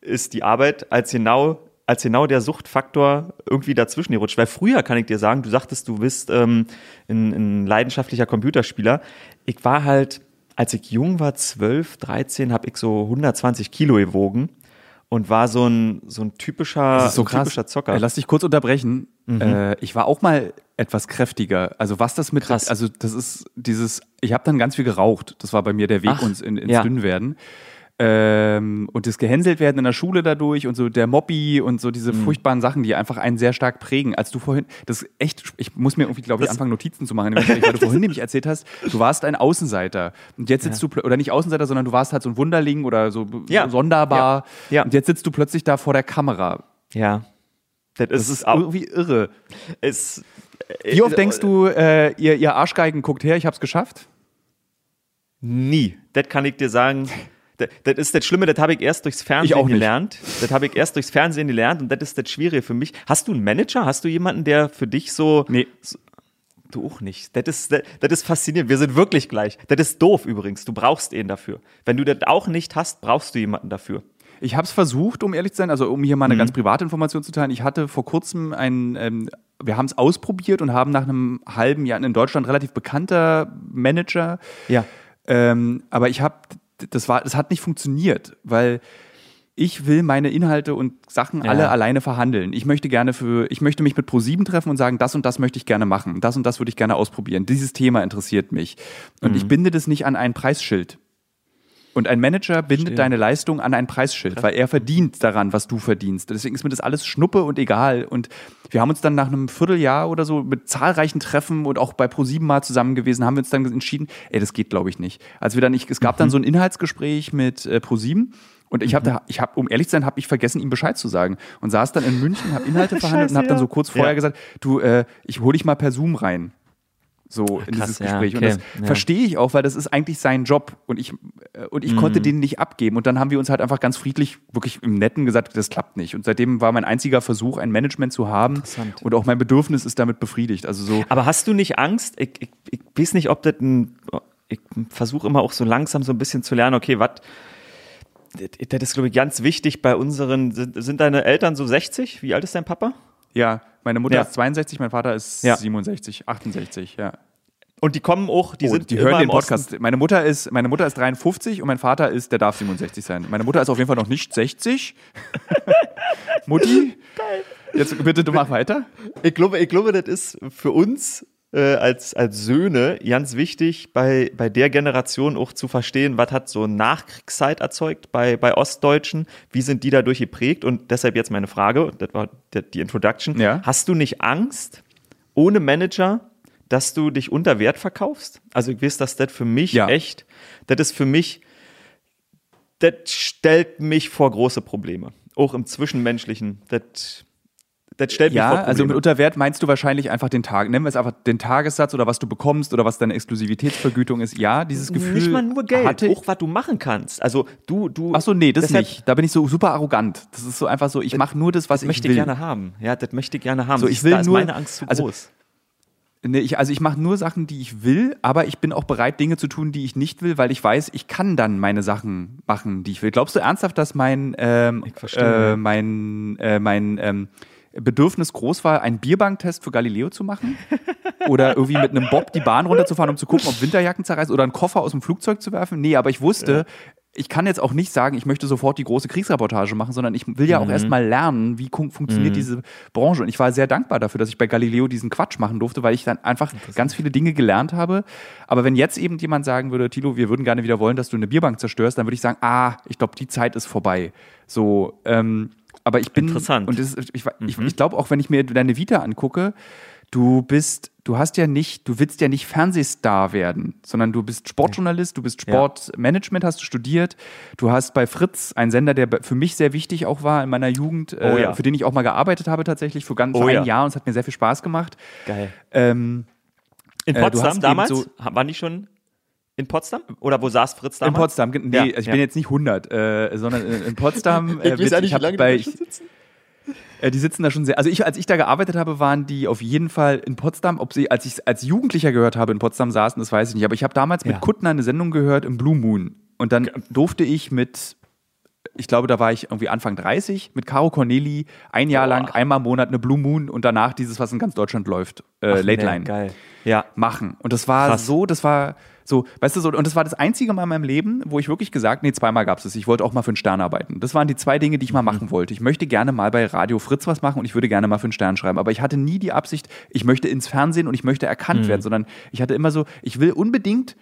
ist die Arbeit als genau als genau der Suchtfaktor irgendwie dazwischen gerutscht. Weil früher kann ich dir sagen, du sagtest, du bist ähm, ein, ein leidenschaftlicher Computerspieler. Ich war halt, als ich jung war, 12, 13, habe ich so 120 Kilo gewogen und war so ein, so ein typischer, so krass. typischer Zocker. Lass dich kurz unterbrechen. Mhm. Äh, ich war auch mal etwas kräftiger. Also was das mit, krass. also das ist dieses, ich habe dann ganz viel geraucht. Das war bei mir der Weg Ach, uns in, ins ja. Dünnwerden. Ähm, und das gehänselt werden in der Schule dadurch und so der Mobby und so diese mhm. furchtbaren Sachen, die einfach einen sehr stark prägen. Als du vorhin, das echt, ich muss mir irgendwie, glaube ich, anfangen, Notizen zu machen, weil du vorhin nämlich erzählt hast, du warst ein Außenseiter. Und jetzt sitzt ja. du, oder nicht Außenseiter, sondern du warst halt so ein Wunderling oder so, ja. so sonderbar. Ja. ja. Und jetzt sitzt du plötzlich da vor der Kamera. Ja. Das, das ist, ist irgendwie irre. Es, Wie oft äh, denkst du, äh, ihr, ihr Arschgeigen guckt her, ich hab's geschafft? Nie. Das kann ich dir sagen. Das, das ist das Schlimme, das habe ich erst durchs Fernsehen gelernt. Das habe ich erst durchs Fernsehen gelernt und das ist das Schwierige für mich. Hast du einen Manager? Hast du jemanden, der für dich so. Nee. So, du auch nicht. Das ist, das, das ist faszinierend. Wir sind wirklich gleich. Das ist doof übrigens. Du brauchst ihn dafür. Wenn du das auch nicht hast, brauchst du jemanden dafür. Ich habe es versucht, um ehrlich zu sein, also um hier mal eine mhm. ganz private Information zu teilen. Ich hatte vor kurzem ein, ähm, wir haben es ausprobiert und haben nach einem halben Jahr in Deutschland relativ bekannter Manager. Ja. Ähm, aber ich habe das war, das hat nicht funktioniert, weil ich will meine Inhalte und Sachen ja. alle alleine verhandeln. Ich möchte gerne für, ich möchte mich mit Pro7 treffen und sagen, das und das möchte ich gerne machen, das und das würde ich gerne ausprobieren. Dieses Thema interessiert mich. Und mhm. ich binde das nicht an ein Preisschild. Und ein Manager bindet Verstehe. deine Leistung an ein Preisschild, weil er verdient daran, was du verdienst. Deswegen ist mir das alles Schnuppe und egal. Und wir haben uns dann nach einem Vierteljahr oder so mit zahlreichen Treffen und auch bei Pro7 mal zusammen gewesen, haben wir uns dann entschieden, ey, das geht glaube ich nicht. Als wir dann, ich, es gab mhm. dann so ein Inhaltsgespräch mit äh, Pro7 und ich habe, mhm. ich habe, um ehrlich zu sein, habe ich vergessen, ihm Bescheid zu sagen und saß dann in München, habe Inhalte verhandelt Scheiße, und habe dann so kurz vorher ja. gesagt, du, äh, ich hole dich mal per Zoom rein so Ach, in dieses Gespräch. Ja, okay. Und das ja. verstehe ich auch, weil das ist eigentlich sein Job und ich, äh, und ich mhm. konnte den nicht abgeben. Und dann haben wir uns halt einfach ganz friedlich, wirklich im Netten gesagt, das klappt nicht. Und seitdem war mein einziger Versuch, ein Management zu haben. Und auch mein Bedürfnis ist damit befriedigt. Also so. Aber hast du nicht Angst? Ich, ich, ich weiß nicht, ob das ein, ich versuche immer auch so langsam so ein bisschen zu lernen, okay, was, das ist, glaube ich, ganz wichtig bei unseren, sind, sind deine Eltern so 60? Wie alt ist dein Papa? Ja, meine Mutter ja. ist 62, mein Vater ist ja. 67, 68, ja. Und die kommen auch, die oh, sind die hören den Podcast. Osten. Meine Mutter ist, meine Mutter ist 53 und mein Vater ist, der darf 67 sein. Meine Mutter ist auf jeden Fall noch nicht 60. Mutti, jetzt bitte du mach weiter. Ich glaube, ich glaube, das ist für uns äh, als, als Söhne ganz wichtig, bei, bei der Generation auch zu verstehen, was hat so Nachkriegszeit erzeugt bei, bei Ostdeutschen, wie sind die dadurch geprägt und deshalb jetzt meine Frage, das war die Introduction, ja. hast du nicht Angst, ohne Manager dass du dich unter Wert verkaufst? Also ich weiß, dass das für mich Ja. echt, das ist für mich, das stellt mich vor große Probleme. Auch im Zwischenmenschlichen. Das, das stellt mich vor Ja, Probleme. also mit Unterwert meinst du wahrscheinlich einfach den Tag. Nennen wir es einfach den Tagessatz oder was du bekommst oder was deine Exklusivitätsvergütung ist. Ja, dieses Gefühl. nicht mal nur Geld, Hatte auch was du machen kannst. Also du, du. ach so, nee, das deshalb- nicht. Da bin ich so super arrogant. Das ist so einfach so, ich mache nur das, was Das ich möchte will. ich gerne haben. Ja, das möchte ich gerne haben. So, ich will da ist nur- meine Angst zu also- groß. Nee, ich, also ich mache nur Sachen, die ich will, aber ich bin auch bereit, Dinge zu tun, die ich nicht will, weil ich weiß, ich kann dann meine Sachen machen, die ich will. Glaubst du ernsthaft, dass mein, ähm, Ich verstehe, äh, ja. mein, äh, mein ähm, Bedürfnis groß war, einen Bierbanktest für Galileo zu machen? Oder irgendwie mit einem Bob die Bahn runterzufahren, um zu gucken, ob Winterjacken zerreißen oder einen Koffer aus dem Flugzeug zu werfen? Nee, aber ich wusste, ich kann jetzt auch nicht sagen, ich möchte sofort die große Kriegsreportage machen, sondern ich will ja Mhm. auch erstmal lernen, wie funktioniert diese Branche. Und ich war sehr dankbar dafür, dass ich bei Galileo diesen Quatsch machen durfte, weil ich dann einfach ganz viele Dinge gelernt habe. Aber wenn jetzt eben jemand sagen würde, Tilo, wir würden gerne wieder wollen, dass du eine Bierbank zerstörst, dann würde ich sagen, ah, ich glaube, die Zeit ist vorbei. So, ähm, aber ich bin Interessant. und das, ich, ich, ich glaube auch, wenn ich mir deine Vita angucke, du bist, du hast ja nicht, du willst ja nicht Fernsehstar werden, sondern du bist Sportjournalist, du bist Sportmanagement, hast du studiert, du hast bei Fritz einen Sender, der für mich sehr wichtig auch war in meiner Jugend, Oh äh, ja. für den ich auch mal gearbeitet habe tatsächlich für ganz Oh ein ja. Jahr und es hat mir sehr viel Spaß gemacht. Geil. Ähm, In Äh, Potsdam hast damals? eben Waren die schon in Potsdam? Oder wo saß Fritz in damals? Potsdam, ge- nee, Ja, also ich ja. bin jetzt nicht 100, äh, sondern in, in Potsdam. Ich äh, weiß ja nicht, ich wie lange die bei, da schon sitzen. Äh, die sitzen da schon sehr. Also ich, als ich da gearbeitet habe, waren die auf jeden Fall in Potsdam. Ob sie, als ich als Jugendlicher gehört habe, in Potsdam saßen, das weiß ich nicht. Aber ich habe damals Ja. mit Kuttner eine Sendung gehört im Blue Moon. Und dann durfte ich mit, ich glaube, da war ich irgendwie Anfang 30, mit Caro Corneli ein Jahr lang, einmal im Monat eine Blue Moon und danach dieses, was in ganz Deutschland läuft, äh, Ach, Late nee, Line Geil. Ja. machen. Und das war Krass. so, das war so, weißt du, so, und das war das einzige Mal in meinem Leben, wo ich wirklich gesagt, nee, zweimal gab es es. Ich wollte auch mal für einen Stern arbeiten. Das waren die zwei Dinge, die ich mal Mhm. machen wollte. Ich möchte gerne mal bei Radio Fritz was machen und ich würde gerne mal für einen Stern schreiben. Aber ich hatte nie die Absicht, ich möchte ins Fernsehen und ich möchte erkannt Mhm. werden, sondern ich hatte immer so, ich will unbedingt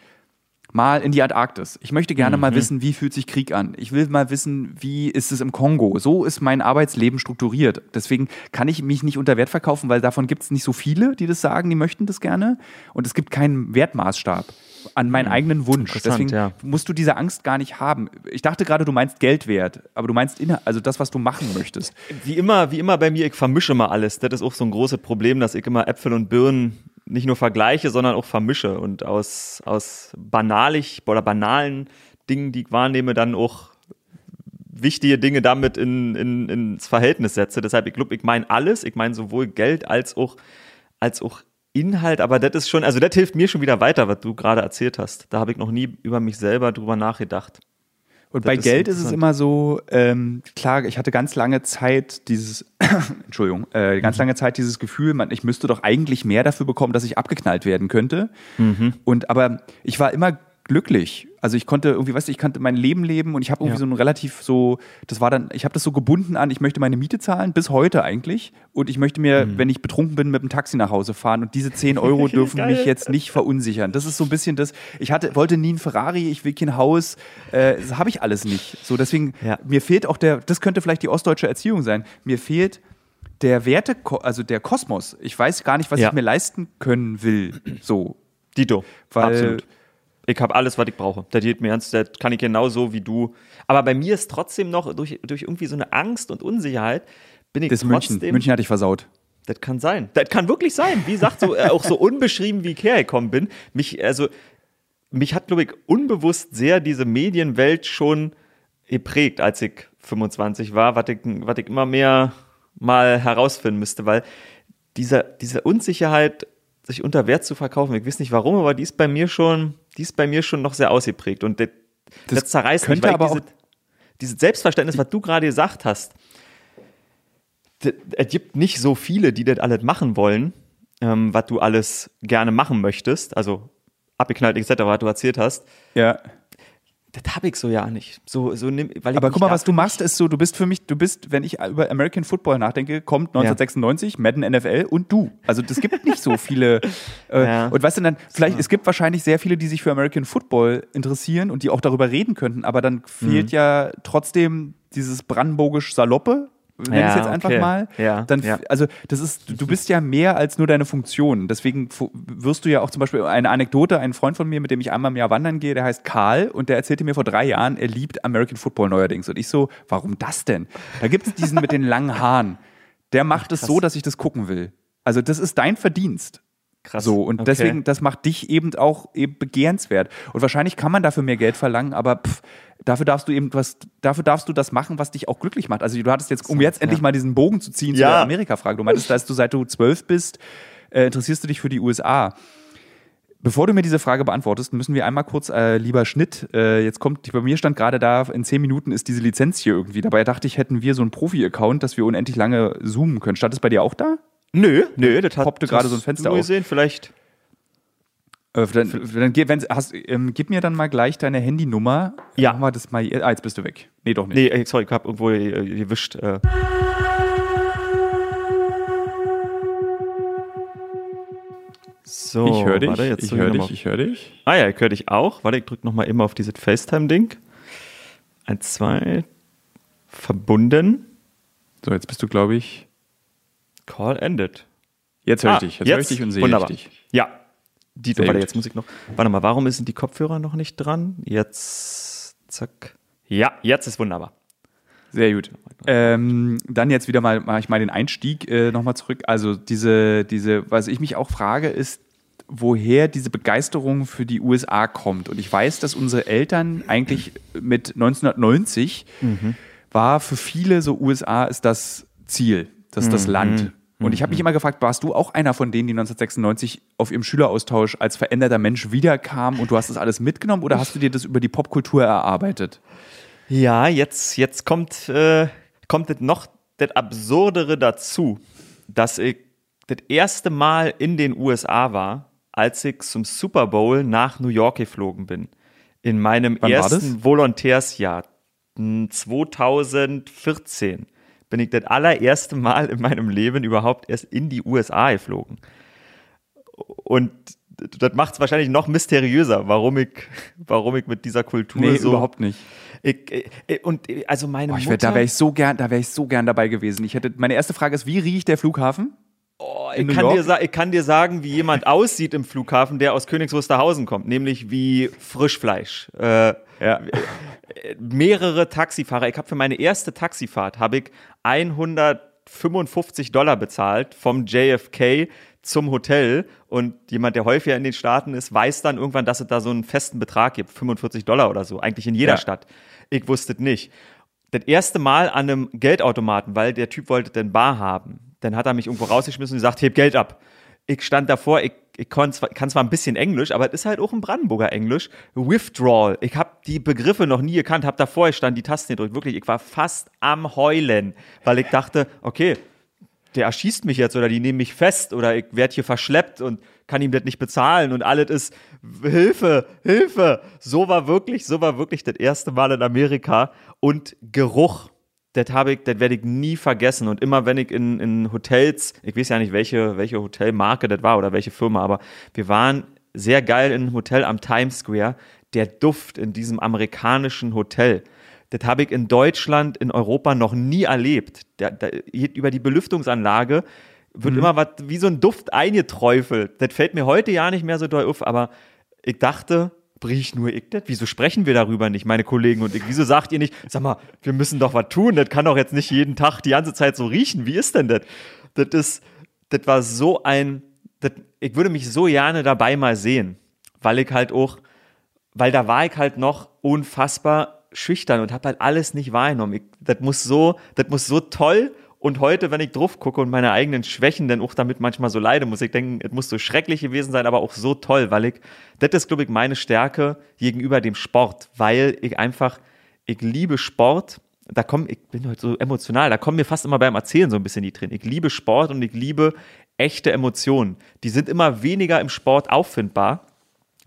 mal in die Antarktis. Ich möchte gerne Mhm. mal wissen, wie fühlt sich Krieg an. Ich will mal wissen, wie ist es im Kongo. So ist mein Arbeitsleben strukturiert. Deswegen kann ich mich nicht unter Wert verkaufen, weil davon gibt es nicht so viele, die das sagen, die möchten das gerne. Und es gibt keinen Wertmaßstab an meinen eigenen Wunsch. Mhm. Deswegen ja. musst du diese Angst gar nicht haben. Ich dachte gerade, du meinst Geldwert, aber du meinst Inhalt, also das, was du machen möchtest. Wie immer, wie immer bei mir, ich vermische mal alles. Das ist auch so ein großes Problem, dass ich immer Äpfel und Birnen nicht nur vergleiche, sondern auch vermische und aus, aus banalig oder banalen Dingen, die ich wahrnehme, dann auch wichtige Dinge damit in, in, ins Verhältnis setze. Deshalb, ich glaube, ich meine alles. Ich meine sowohl Geld als auch, als auch Inhalt, aber das ist schon, also das hilft mir schon wieder weiter, was du gerade erzählt hast. Da habe ich noch nie über mich selber drüber nachgedacht. Und Das bei ist Geld ist es immer so, ähm, klar, ich hatte ganz lange Zeit dieses, Entschuldigung, äh, ganz lange Zeit dieses Gefühl, man, ich müsste doch eigentlich mehr dafür bekommen, dass ich abgeknallt werden könnte. Und aber ich war immer glücklich. Also ich konnte irgendwie, weißt du, ich konnte mein Leben leben und ich habe irgendwie Ja. so ein relativ so, das war dann, ich habe das so gebunden an, ich möchte meine Miete zahlen, bis heute eigentlich. Und ich möchte mir, wenn ich betrunken bin, mit dem Taxi nach Hause fahren. Und diese 10 Euro dürfen mich jetzt nicht verunsichern. Das ist so ein bisschen das, ich hatte, wollte nie ein Ferrari, ich will kein Haus, äh, das habe ich alles nicht. So, deswegen, Ja. mir fehlt auch der, das könnte vielleicht die ostdeutsche Erziehung sein, mir fehlt der Werte, also der Kosmos. Ich weiß gar nicht, was Ja. ich mir leisten können will. So. Dito, Weil- absolut. Ich habe alles, was ich brauche. Das geht mir ernst, das kann ich genauso wie du. Aber bei mir ist trotzdem noch durch, durch irgendwie so eine Angst und Unsicherheit bin ich Das trotzdem. München. München hatte ich versaut. Das kann sein. Das kann wirklich sein. Wie gesagt, so, äh, auch so unbeschrieben, wie ich hergekommen bin. Mich, also, mich hat, glaube ich, unbewusst sehr diese Medienwelt schon geprägt, als ich 25 war, was ich, was ich immer mehr mal herausfinden müsste, weil diese, diese Unsicherheit, sich unter Wert zu verkaufen, ich weiß nicht warum, aber die ist bei mir schon, die ist bei mir schon noch sehr ausgeprägt und das, das, zerreißt mich, könnte weil aber ich auch- diese, dieses Selbstverständnis, was du gerade gesagt hast, es gibt nicht so viele, die das alles machen wollen, ähm, was du alles gerne machen möchtest, also abgeknallt etc., was du erzählt hast. Ja. Das habe ich so ja nicht. So, so nimm, weil ich Aber guck mal, was du machst, ist so, du bist für mich, du bist, wenn ich über American Football nachdenke, kommt 1996, Madden NFL und du. Also das gibt nicht so viele. Äh, Ja. Und weißt du dann, vielleicht, es gibt wahrscheinlich sehr viele, die sich für American Football interessieren und die auch darüber reden könnten, aber dann fehlt Mhm. ja trotzdem dieses brandenburgisch Saloppe. Nenne ich es jetzt einfach okay. mal, Ja, dann, ja. also das ist, du bist ja mehr als nur deine Funktion. Deswegen wirst du ja auch zum Beispiel eine Anekdote, ein Freund von mir, mit dem ich einmal im Jahr wandern gehe, der heißt Karl und der erzählte mir vor drei Jahren, er liebt American Football neuerdings. Und ich so, warum das denn? Da gibt es diesen mit den langen Haaren. Der macht es so, dass ich das gucken will. Also das ist dein Verdienst. Krass. So, und Okay. deswegen, das macht dich eben auch eben begehrenswert. Und wahrscheinlich kann man dafür mehr Geld verlangen, aber pff, dafür darfst du eben was, dafür darfst du das machen, was dich auch glücklich macht. Also du hattest jetzt, um jetzt endlich mal diesen Bogen zu ziehen zu Ja. der Amerika-Frage, du meintest, dass du seit du zwölf bist, äh, interessierst du dich für die USA. Bevor du mir diese Frage beantwortest, müssen wir einmal kurz, äh, lieber Schnitt, äh, jetzt kommt, bei mir stand gerade da, in zehn Minuten ist diese Lizenz hier irgendwie. Dabei dachte ich, hätten wir so einen Profi-Account, dass wir unendlich lange zoomen können. Stand es bei dir auch da? Nö, nö, das hat Poppte gerade so ein Fenster auf. gesehen, vielleicht. Äh, dann, dann, wenn, hast, ähm, gib mir dann mal gleich deine Handynummer. Ja. Machen wir das mal. Ah, jetzt bist du weg. Nee, doch nicht. Nee, sorry, ich hab irgendwo äh, gewischt. Äh. So, ich höre dich. warte, jetzt ich höre dich. Ich höre dich. Ah ja, ich höre dich auch. Warte, ich drücke nochmal immer auf dieses FaceTime-Ding. Eins, zwei. Verbunden. So, jetzt bist du, glaube ich. Call ended. Jetzt höre ich Ah, dich. Jetzt, höre ich dich und sehe Wunderbar. ich dich. Ja. Die, warte, jetzt muss ich noch. Warte mal, warum sind die Kopfhörer noch nicht dran? Jetzt. Zack. Ja, jetzt ist wunderbar. Sehr gut. Ähm, dann jetzt wieder mal, mache ich mal den Einstieg äh, nochmal zurück. Also diese, diese, was ich mich auch frage, ist, woher diese Begeisterung für die USA kommt. Und ich weiß, dass unsere Eltern eigentlich mit 1990 war für viele so USA ist das Ziel, das ist das Land. Und ich habe mich immer gefragt, warst du auch einer von denen, die 1996 auf ihrem Schüleraustausch als veränderter Mensch wiederkam und du hast das alles mitgenommen oder hast du dir das über die Popkultur erarbeitet? Ja, jetzt, jetzt kommt, äh, kommt das noch das Absurdere dazu, dass ich das erste Mal in den USA war, als ich zum Super Bowl nach New York geflogen bin. In meinem Wann ersten? Volontärsjahr, m, 2014, bin ich das allererste Mal in meinem Leben überhaupt erst in die USA geflogen. Und das macht es wahrscheinlich noch mysteriöser, warum ich, warum ich mit dieser Kultur Nee, so überhaupt nicht. ich, äh, und äh, also meine Boah, ich Mutter, wär, da wäre ich so gern, da wäre ich so gern dabei gewesen. Ich hätte, meine erste Frage ist, wie riecht der Flughafen? ich, in New kann dir, ich kann dir sagen, wie jemand aussieht im Flughafen, der aus Königs Wusterhausen kommt, nämlich wie Frischfleisch. Äh, Ja. mehrere Taxifahrer. Ich habe für meine erste Taxifahrt habe ich 155 Dollar bezahlt vom JFK zum Hotel und jemand, der häufiger in den Staaten ist, weiß dann irgendwann, dass es da so einen festen Betrag gibt, 45 Dollar oder so, eigentlich in jeder Ja. Stadt. Ich wusste es nicht. Das erste Mal an einem Geldautomaten, weil der Typ wollte den Bar haben. Dann hat er mich irgendwo rausgeschmissen und gesagt, heb Geld ab. Ich stand davor, ich, ich kon zwar, kann zwar ein bisschen Englisch, aber es ist halt auch ein Brandenburger Englisch. Withdrawal. Ich habe die Begriffe noch nie gekannt, habe davor gestanden, die Tasten gedrückt. Wirklich, ich war fast am Heulen, weil ich dachte, okay, der erschießt mich jetzt oder die nehmen mich fest oder ich werde hier verschleppt und kann ihm das nicht bezahlen und alles ist Hilfe, Hilfe. So war wirklich, so war wirklich das erste Mal in Amerika und Geruch. Das habe ich, das werde ich nie vergessen. Und immer wenn ich in, in Hotels, ich weiß ja nicht, welche, welche Hotelmarke das war oder welche Firma, aber wir waren sehr geil in einem Hotel am Times Square. Der Duft in diesem amerikanischen Hotel. Das habe ich in Deutschland, in Europa noch nie erlebt. Da, da, über die Belüftungsanlage wird immer was wie so ein Duft eingeträufelt. Das fällt mir heute ja nicht mehr so doll auf, aber ich dachte, briech nur ich das? Wieso sprechen wir darüber nicht, meine Kollegen und ich? Wieso sagt ihr nicht, sag mal, wir müssen doch was tun? Das kann doch jetzt nicht jeden Tag die ganze Zeit so riechen. Wie ist denn das? Das ist, das war so ein, das, ich würde mich so gerne dabei mal sehen, weil ich halt auch, weil da war ich halt noch unfassbar schüchtern und habe halt alles nicht wahrgenommen. Ich, das muss so, das muss so toll. Und heute, wenn ich drauf gucke und meine eigenen Schwächen dann auch damit manchmal so leide, muss ich denken, es muss so schrecklich gewesen sein, aber auch so toll, weil ich, das ist, glaube ich, meine Stärke gegenüber dem Sport, weil ich einfach, ich liebe Sport. Da komm, ich bin heute so emotional, da kommen mir fast immer beim Erzählen so ein bisschen die Tränen. Ich liebe Sport und ich liebe echte Emotionen. Die sind immer weniger im Sport auffindbar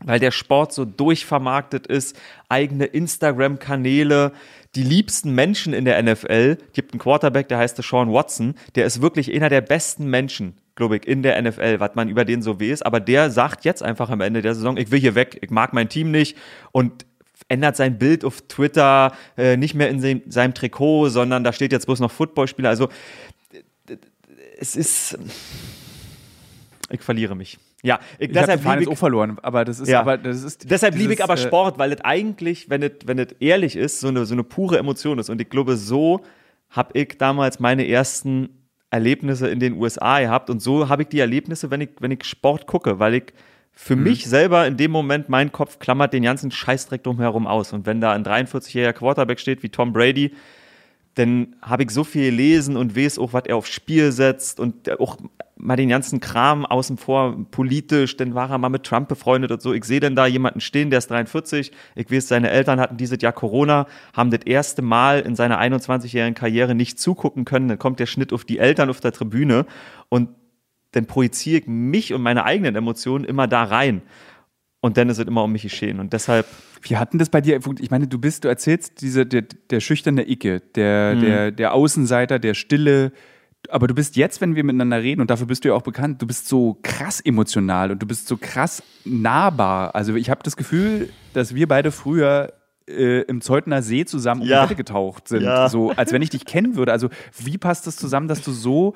weil der Sport so durchvermarktet ist, eigene Instagram-Kanäle, die liebsten Menschen in der NFL, gibt einen Quarterback, der heißt Sean Watson, der ist wirklich einer der besten Menschen, glaube ich, in der NFL, was man über den so weiß, aber der sagt jetzt einfach am Ende der Saison, ich will hier weg, ich mag mein Team nicht und ändert sein Bild auf Twitter äh, nicht mehr in se seinem Trikot, sondern da steht jetzt bloß noch Footballspieler. Also es ist. Ich verliere mich. Ja, ich, ich deshalb liebe ich auch verloren, aber das ist, ja. aber das ist. Deshalb liebe ich aber äh, Sport, weil es eigentlich, wenn es wenn es ehrlich ist, so eine so eine pure Emotion ist. Und ich glaube, so habe ich damals meine ersten Erlebnisse in den USA gehabt und so habe ich die Erlebnisse, wenn ich wenn ich Sport gucke, weil ich für mhm. mich selber in dem Moment, mein Kopf klammert den ganzen Scheißdreck drumherum aus. Und wenn da ein 43-jähriger Quarterback steht wie Tom Brady, dann habe ich so viel gelesen und weiß auch, was er aufs Spiel setzt und auch mal den ganzen Kram außen vor, politisch, dann war er mal mit Trump befreundet und so. Ich sehe denn da jemanden stehen, der ist 43. Ich weiß, seine Eltern hatten dieses Jahr Corona, haben das erste Mal in seiner 21-jährigen Karriere nicht zugucken können. Dann kommt der Schnitt auf die Eltern auf der Tribüne und dann projiziere ich mich und meine eigenen Emotionen immer da rein. Und dann ist es immer um mich geschehen. Und deshalb. Wie hatten das bei dir? Ich meine, du bist, du erzählst diese, der, der schüchterne Icke, der, mhm. der, der Außenseiter, der Stille. Aber du bist jetzt, wenn wir miteinander reden, und dafür bist du ja auch bekannt, du bist so krass emotional und du bist so krass nahbar. Also ich habe das Gefühl, dass wir beide früher äh, im Zeutner See zusammen um ja. die Wette getaucht sind. Ja. So, als wenn ich dich kennen würde. Also wie passt das zusammen, dass du so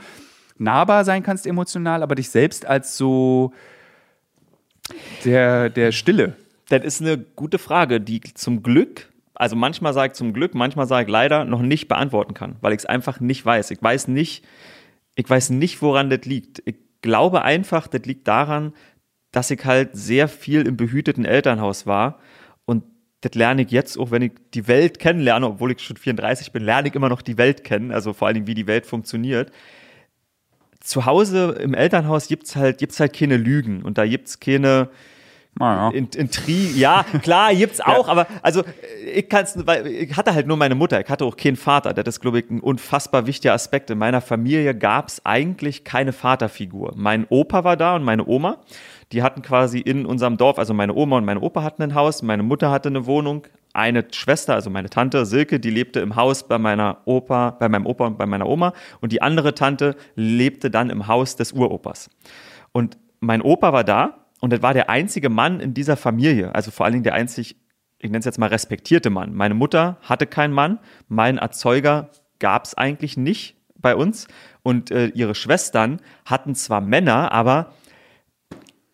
nahbar sein kannst emotional, aber dich selbst als so der, der Stille? Das ist eine gute Frage, die zum Glück, also manchmal sage ich zum Glück, manchmal sage ich leider, noch nicht beantworten kann, weil ich es einfach nicht weiß. Ich weiß nicht, ich weiß nicht, woran das liegt. Ich glaube einfach, das liegt daran, dass ich halt sehr viel im behüteten Elternhaus war und das lerne ich jetzt, auch wenn ich die Welt kennenlerne, obwohl ich schon 34 bin, lerne ich immer noch die Welt kennen, also vor allen Dingen, wie die Welt funktioniert zu Hause im Elternhaus gibt's halt, gibt's halt keine Lügen und da gibt's keine, naja. In, Intri ja, klar, gibt's auch, ja. aber also ich kann's, weil ich hatte halt nur meine Mutter, ich hatte auch keinen Vater. Das ist, glaube ich, ein unfassbar wichtiger Aspekt. In meiner Familie gab's eigentlich keine Vaterfigur. Mein Opa war da und meine Oma. Die hatten quasi in unserem Dorf, also meine Oma und mein Opa hatten ein Haus, meine Mutter hatte eine Wohnung, eine Schwester, also meine Tante Silke, die lebte im Haus bei meiner Opa, bei meinem Opa und bei meiner Oma und die andere Tante lebte dann im Haus des Uropas. Und mein Opa war da und das war der einzige Mann in dieser Familie, also vor allen Dingen der einzig, ich nenne es jetzt mal respektierte Mann. Meine Mutter hatte keinen Mann, mein Erzeuger gab es eigentlich nicht bei uns und äh, ihre Schwestern hatten zwar Männer, aber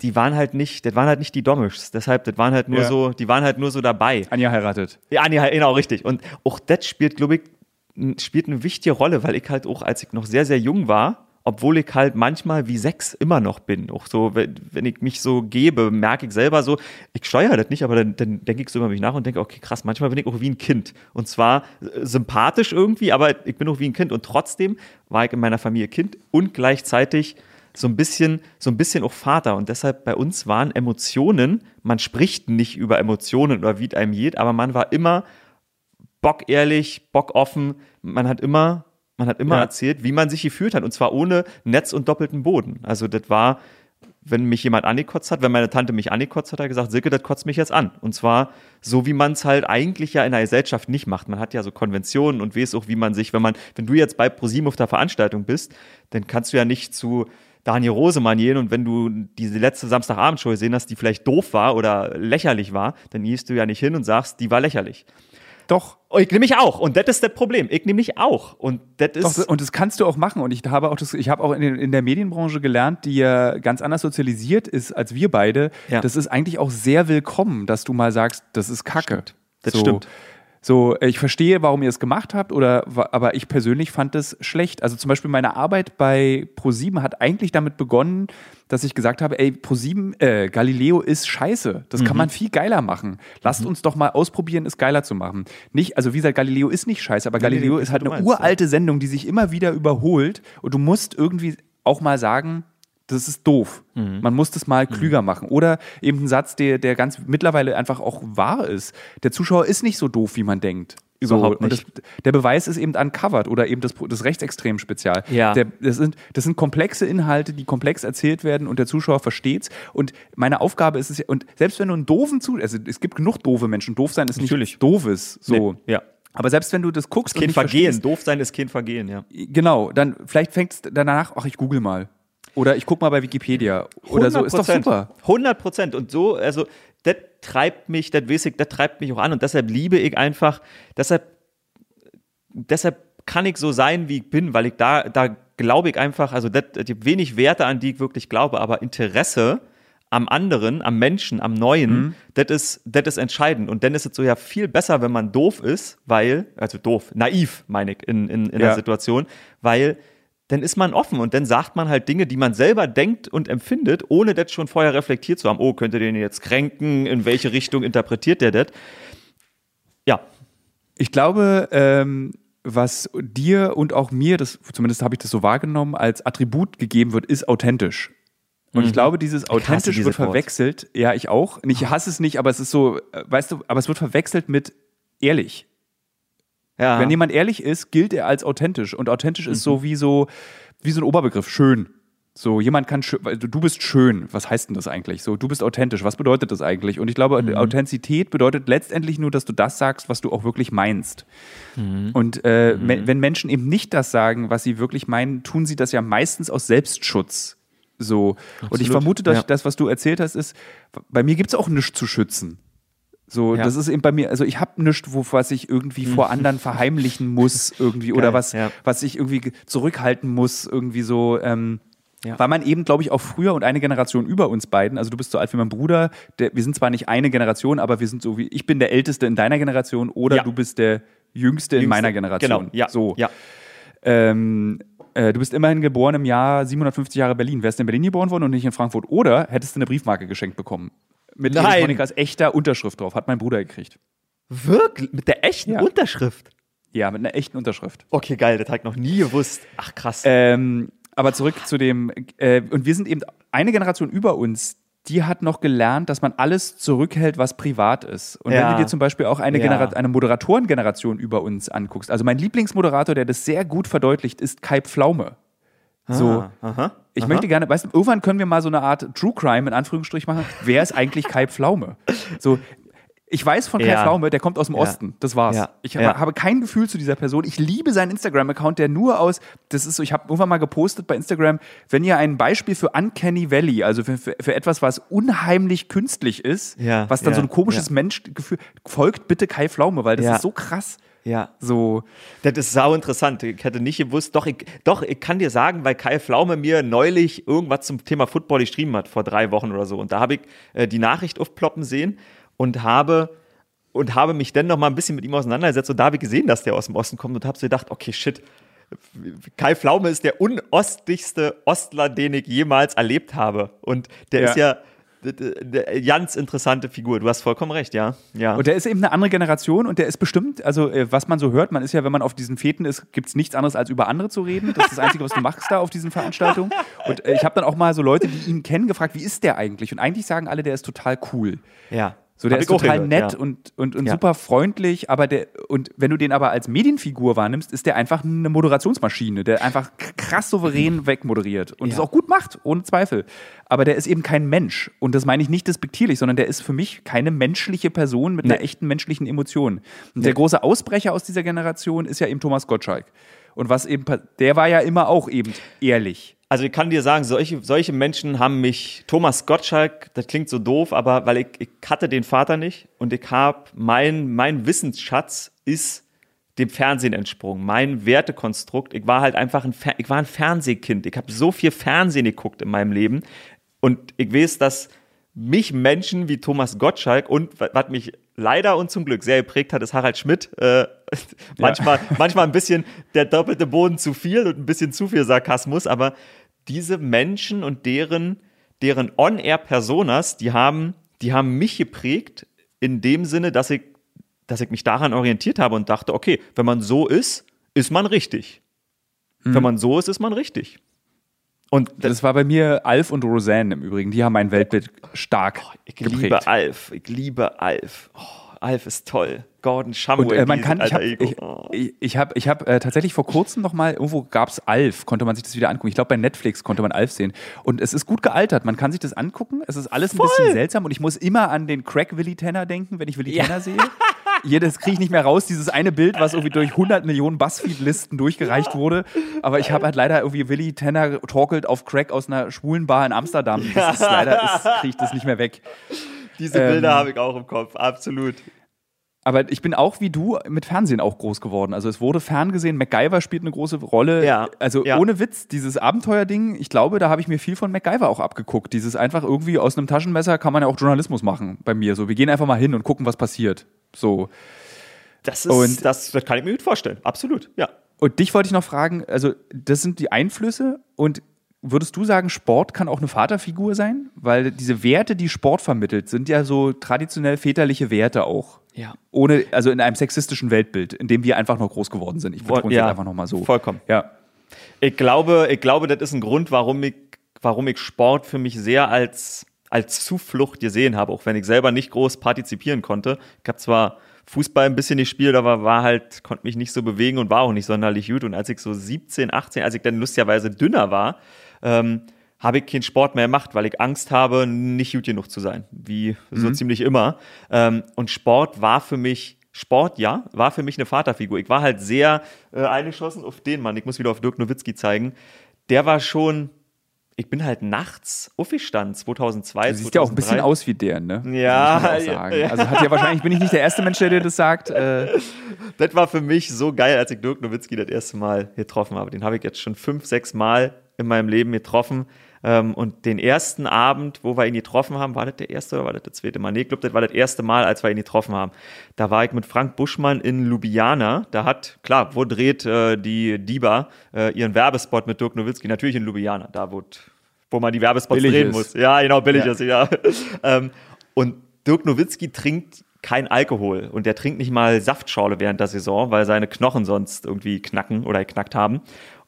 die waren halt nicht, das waren halt nicht die Domischs. Deshalb, das waren halt nur ja. so, die waren halt nur so dabei. Anja heiratet. Ja, Anja, genau, richtig. Und auch das spielt, glaube ich, spielt eine wichtige Rolle, weil ich halt auch, als ich noch sehr, sehr jung war, obwohl ich halt manchmal wie sechs immer noch bin. Auch so, wenn, wenn ich mich so gebe, merke ich selber so, ich steuere das nicht, aber dann, dann denke ich so über mich nach und denke, okay, krass, manchmal bin ich auch wie ein Kind. Und zwar äh, sympathisch irgendwie, aber ich bin auch wie ein Kind. Und trotzdem war ich in meiner Familie Kind und gleichzeitig so ein bisschen, so ein bisschen auch Vater. Und deshalb bei uns waren Emotionen, man spricht nicht über Emotionen oder wie einem geht, aber man war immer bockehrlich, bockoffen. Man hat immer, man hat immer ja. erzählt, wie man sich gefühlt hat. Und zwar ohne Netz und doppelten Boden. Also das war, wenn mich jemand angekotzt hat, wenn meine Tante mich angekotzt hat, hat er gesagt, Silke, das kotzt mich jetzt an. Und zwar so, wie man es halt eigentlich ja in der Gesellschaft nicht macht. Man hat ja so Konventionen und weiß auch, wie man sich, wenn man, wenn du jetzt bei ProSieben auf der Veranstaltung bist, dann kannst du ja nicht zu Daniel Rosemann und wenn du diese letzte Samstagabendshow gesehen hast, die vielleicht doof war oder lächerlich war, dann gehst du ja nicht hin und sagst, die war lächerlich. Doch. Oh, ich nehme mich auch. Und das ist das Problem. Ich nehme mich auch. Und das ist. Doch, und das kannst du auch machen. Und ich habe auch das, ich habe auch in, in, der Medienbranche gelernt, die ja ganz anders sozialisiert ist als wir beide. Ja. Das ist eigentlich auch sehr willkommen, dass du mal sagst, das ist Kacke. Stimmt. Das so. stimmt. So, ich verstehe, warum ihr es gemacht habt, oder, aber ich persönlich fand es schlecht. Also zum Beispiel meine Arbeit bei ProSieben hat eigentlich damit begonnen, dass ich gesagt habe, ey, ProSieben, äh, Galileo ist scheiße. Das mhm. kann man viel geiler machen. Lasst mhm. uns doch mal ausprobieren, es geiler zu machen. Nicht, also wie gesagt, Galileo ist nicht scheiße, aber Galileo, Galileo ist halt eine meinst, uralte ja. Sendung, die sich immer wieder überholt und du musst irgendwie auch mal sagen, das ist doof. Mhm. Man muss das mal mhm. klüger mhm. machen. Oder eben ein Satz, der, der ganz mittlerweile einfach auch wahr ist. Der Zuschauer ist nicht so doof, wie man denkt. Überhaupt so, nicht. Das, der Beweis ist eben uncovered oder eben das, das Rechtsextrem-Spezial. Ja. Der, das, sind, das sind komplexe Inhalte, die komplex erzählt werden und der Zuschauer versteht's. Und meine Aufgabe ist es, und selbst wenn du einen doofen Zuschauer, also es gibt genug doofe Menschen, doof sein ist Natürlich. nicht doofes. So. Nee. Ja. Aber selbst wenn du das guckst, ist kein Vergehen. Doof sein ist kein Vergehen, ja. Genau, dann vielleicht fängt es danach, ach, ich google mal. Oder ich gucke mal bei Wikipedia. Oder so, ist doch super. 100 Prozent. Und so, also das treibt mich, das weiß ich, das treibt mich auch an und deshalb liebe ich einfach, deshalb, deshalb kann ich so sein, wie ich bin, weil ich da, da glaube ich einfach, also das, das gibt wenig Werte, an die ich wirklich glaube, aber Interesse am anderen, am Menschen, am Neuen, mhm. das ist, das ist entscheidend. Und dann ist es so ja viel besser, wenn man doof ist, weil, also doof, naiv, meine ich, in, in, in ja. der Situation, weil dann ist man offen und dann sagt man halt Dinge, die man selber denkt und empfindet, ohne das schon vorher reflektiert zu haben. Oh, könnte den jetzt kränken? In welche Richtung interpretiert der das? Ja. Ich glaube, ähm, was dir und auch mir, das, zumindest habe ich das so wahrgenommen, als Attribut gegeben wird, ist authentisch. Und mhm. ich glaube, dieses authentisch wird verwechselt. Wort. Ja, ich auch. Ich hasse es nicht, aber es ist so, äh, weißt du, aber es wird verwechselt mit ehrlich. Ja. Wenn jemand ehrlich ist, gilt er als authentisch. Und authentisch mhm. ist so wie so, wie so ein Oberbegriff, schön. So, jemand kann schön, du bist schön. Was heißt denn das eigentlich? So, du bist authentisch. Was bedeutet das eigentlich? Und ich glaube, mhm. Authentizität bedeutet letztendlich nur, dass du das sagst, was du auch wirklich meinst. Mhm. Und äh, mhm. wenn Menschen eben nicht das sagen, was sie wirklich meinen, tun sie das ja meistens aus Selbstschutz. So. Absolut. Und ich vermute, dass ja. das, was du erzählt hast, ist, bei mir gibt es auch nichts zu schützen. So, ja. das ist eben bei mir, also ich habe nichts, was ich irgendwie vor anderen verheimlichen muss, irgendwie, Geil, oder was, ja. was ich irgendwie zurückhalten muss, irgendwie so. Ähm, ja. Weil man eben, glaube ich, auch früher und eine Generation über uns beiden, also du bist so alt wie mein Bruder, der, wir sind zwar nicht eine Generation, aber wir sind so wie, ich bin der Älteste in deiner Generation oder du bist der Jüngste, Jüngste, in meiner Generation. Genau, ja. So. Ja. Ähm, äh, du bist immerhin geboren im Jahr 750 Jahre Berlin. Wärst du in Berlin geboren worden und nicht in Frankfurt? Oder hättest du eine Briefmarke geschenkt bekommen? Mit Monikas echter Unterschrift drauf. Hat mein Bruder gekriegt. Wirklich? Mit der echten ja. Unterschrift? Ja, mit einer echten Unterschrift. Okay, geil, das habe ich noch nie gewusst. Ach, krass. Ähm, aber zurück zu dem, äh, und wir sind eben eine Generation über uns, die hat noch gelernt, dass man alles zurückhält, was privat ist. Und ja. wenn du dir zum Beispiel auch eine, ja. eine Moderatorengeneration über uns anguckst, also mein Lieblingsmoderator, der das sehr gut verdeutlicht, ist Kai Pflaume. So, ah, aha, ich aha. möchte gerne, weißt du, irgendwann können wir mal so eine Art True Crime in Anführungsstrich machen. Wer ist eigentlich Kai Pflaume? So, ich weiß von Kai ja. Pflaume, der kommt aus dem ja. Osten. Das war's. Ja. Ich habe kein Gefühl zu dieser Person. Ich liebe seinen Instagram-Account, der nur aus, das ist so, ich habe irgendwann mal gepostet bei Instagram, wenn ihr ein Beispiel für Uncanny Valley, also für, für, für etwas, was unheimlich künstlich ist, was dann so ein komisches Menschgefühl, folgt bitte Kai Pflaume, weil das ist so krass. Ja. So. Das ist sau interessant. Ich hätte nicht gewusst, doch, ich, doch, ich kann dir sagen, weil Kai Pflaume mir neulich irgendwas zum Thema Football geschrieben hat, vor drei Wochen oder so. Und da habe ich äh, die Nachricht aufploppen sehen und habe und habe mich dann noch mal ein bisschen mit ihm auseinandergesetzt und da habe ich gesehen, dass der aus dem Osten kommt und habe so gedacht, okay, shit, Kai Pflaume ist der unostlichste Ostler, den ich jemals erlebt habe. Und der ja. ist ja ganz interessante Figur. Du hast vollkommen recht, ja. ja. Und der ist eben eine andere Generation und der ist bestimmt, also äh, was man so hört, man ist ja, wenn man auf diesen Feten ist, gibt es nichts anderes als über andere zu reden. Das ist das Einzige, was du machst da auf diesen Veranstaltungen. Und äh, ich habe dann auch mal so Leute, die ihn kennen, gefragt, wie ist der eigentlich? Und eigentlich sagen alle, der ist total cool. Ja. So, der Hab ist total nett ja. und, und, und ja. super freundlich, aber der, und wenn du den aber als Medienfigur wahrnimmst, ist der einfach eine Moderationsmaschine, der einfach krass souverän wegmoderiert und es auch gut macht, ohne Zweifel. Aber der ist eben kein Mensch. Und das meine ich nicht despektierlich, sondern der ist für mich keine menschliche Person mit nee. einer echten menschlichen Emotion. Und nee. der große Ausbrecher aus dieser Generation ist ja eben Thomas Gottschalk. Und was eben, der war ja immer auch eben ehrlich also ich kann dir sagen, solche, solche Menschen haben mich, Thomas Gottschalk, das klingt so doof, aber weil ich, ich hatte den Vater nicht und ich habe, mein, mein Wissensschatz ist dem Fernsehen entsprungen, mein Wertekonstrukt. Ich war halt einfach ein, ich war ein Fernsehkind. Ich habe so viel Fernsehen geguckt in meinem Leben und ich weiß, dass mich Menschen wie Thomas Gottschalk und was mich leider und zum Glück sehr geprägt hat, ist Harald Schmidt. Äh, manchmal, ja. manchmal ein bisschen der doppelte Boden zu viel und ein bisschen zu viel Sarkasmus, aber diese Menschen und deren, deren On-Air-Personas, die haben, die haben mich geprägt in dem Sinne, dass ich, dass ich mich daran orientiert habe und dachte, okay, wenn man so ist, ist man richtig. Mhm. Wenn man so ist, ist man richtig. Und das war bei mir Alf und Roseanne im Übrigen. Die haben mein Weltbild stark oh, ich geprägt. liebe Alf. Ich liebe Alf. Oh. Alf ist toll. Gordon Shumway. Und, äh, man kann, ich habe ich, oh. ich hab, ich hab, äh, tatsächlich vor kurzem noch mal, irgendwo gab es Alf, konnte man sich das wieder angucken. Ich glaube, bei Netflix konnte man Alf sehen. Und es ist gut gealtert. Man kann sich das angucken. Es ist alles ein Voll. bisschen seltsam. Und ich muss immer an den Crack Willy Tanner denken, wenn ich Willy ja. Tanner sehe. Jedes kriege ich nicht mehr raus, dieses eine Bild, was irgendwie durch 100 Millionen Buzzfeed-Listen durchgereicht wurde. Aber ich habe halt leider irgendwie Willy Tanner torkelt auf Crack aus einer schwulen Bar in Amsterdam. Das ist leider, kriege ich das nicht mehr weg. Diese Bilder ähm, habe ich auch im Kopf, absolut. Aber ich bin auch wie du mit Fernsehen auch groß geworden. Also es wurde ferngesehen, MacGyver spielt eine große Rolle. Ja, also ja. ohne Witz, dieses Abenteuerding, ich glaube, da habe ich mir viel von MacGyver auch abgeguckt. Dieses einfach irgendwie aus einem Taschenmesser kann man ja auch Journalismus machen bei mir. So, wir gehen einfach mal hin und gucken, was passiert. So. Das ist, und, das, das kann ich mir gut vorstellen. Absolut, ja. Und dich wollte ich noch fragen, also das sind die Einflüsse und würdest du sagen, Sport kann auch eine Vaterfigur sein? Weil diese Werte, die Sport vermittelt, sind ja so traditionell väterliche Werte auch. Ja. Ohne, also in einem sexistischen Weltbild, in dem wir einfach noch groß geworden sind. Ich betone ja, einfach nochmal so. Vollkommen. Ja. Ich glaube, ich glaube, das ist ein Grund, warum ich, warum ich Sport für mich sehr als, als Zuflucht gesehen habe, auch wenn ich selber nicht groß partizipieren konnte. Ich habe zwar Fußball ein bisschen gespielt, aber war halt, konnte mich nicht so bewegen und war auch nicht sonderlich gut. Und als ich so 17, 18, als ich dann lustigerweise dünner war, ähm, habe ich keinen Sport mehr gemacht, weil ich Angst habe, nicht gut genug zu sein, wie mhm. so ziemlich immer. Ähm, und Sport war für mich, Sport, ja, war für mich eine Vaterfigur. Ich war halt sehr äh, eingeschossen auf den Mann. Ich muss wieder auf Dirk Nowitzki zeigen. Der war schon, ich bin halt nachts aufgestanden, 2002, Du siehst ja auch ein bisschen aus wie der, ne? Ja, ja. Also hat ja wahrscheinlich, bin ich nicht der erste Mensch, der dir das sagt. Äh. Das war für mich so geil, als ich Dirk Nowitzki das erste Mal getroffen habe. Den habe ich jetzt schon fünf, sechs Mal in meinem Leben getroffen. Ähm, und den ersten Abend, wo wir ihn getroffen haben, war das der erste oder war das der zweite Mal? Nee, ich glaube, das war das erste Mal, als wir ihn getroffen haben. Da war ich mit Frank Buschmann in Ljubljana. Da hat, klar, wo dreht äh, die Diba äh, ihren Werbespot mit Dirk Nowitzki? Natürlich in Ljubljana, da wo, wo man die Werbespots billig drehen ist. muss. Ja, genau, billig ja. ist, ja. ähm, und Dirk Nowitzki trinkt kein Alkohol und der trinkt nicht mal Saftschorle während der Saison, weil seine Knochen sonst irgendwie knacken oder geknackt haben.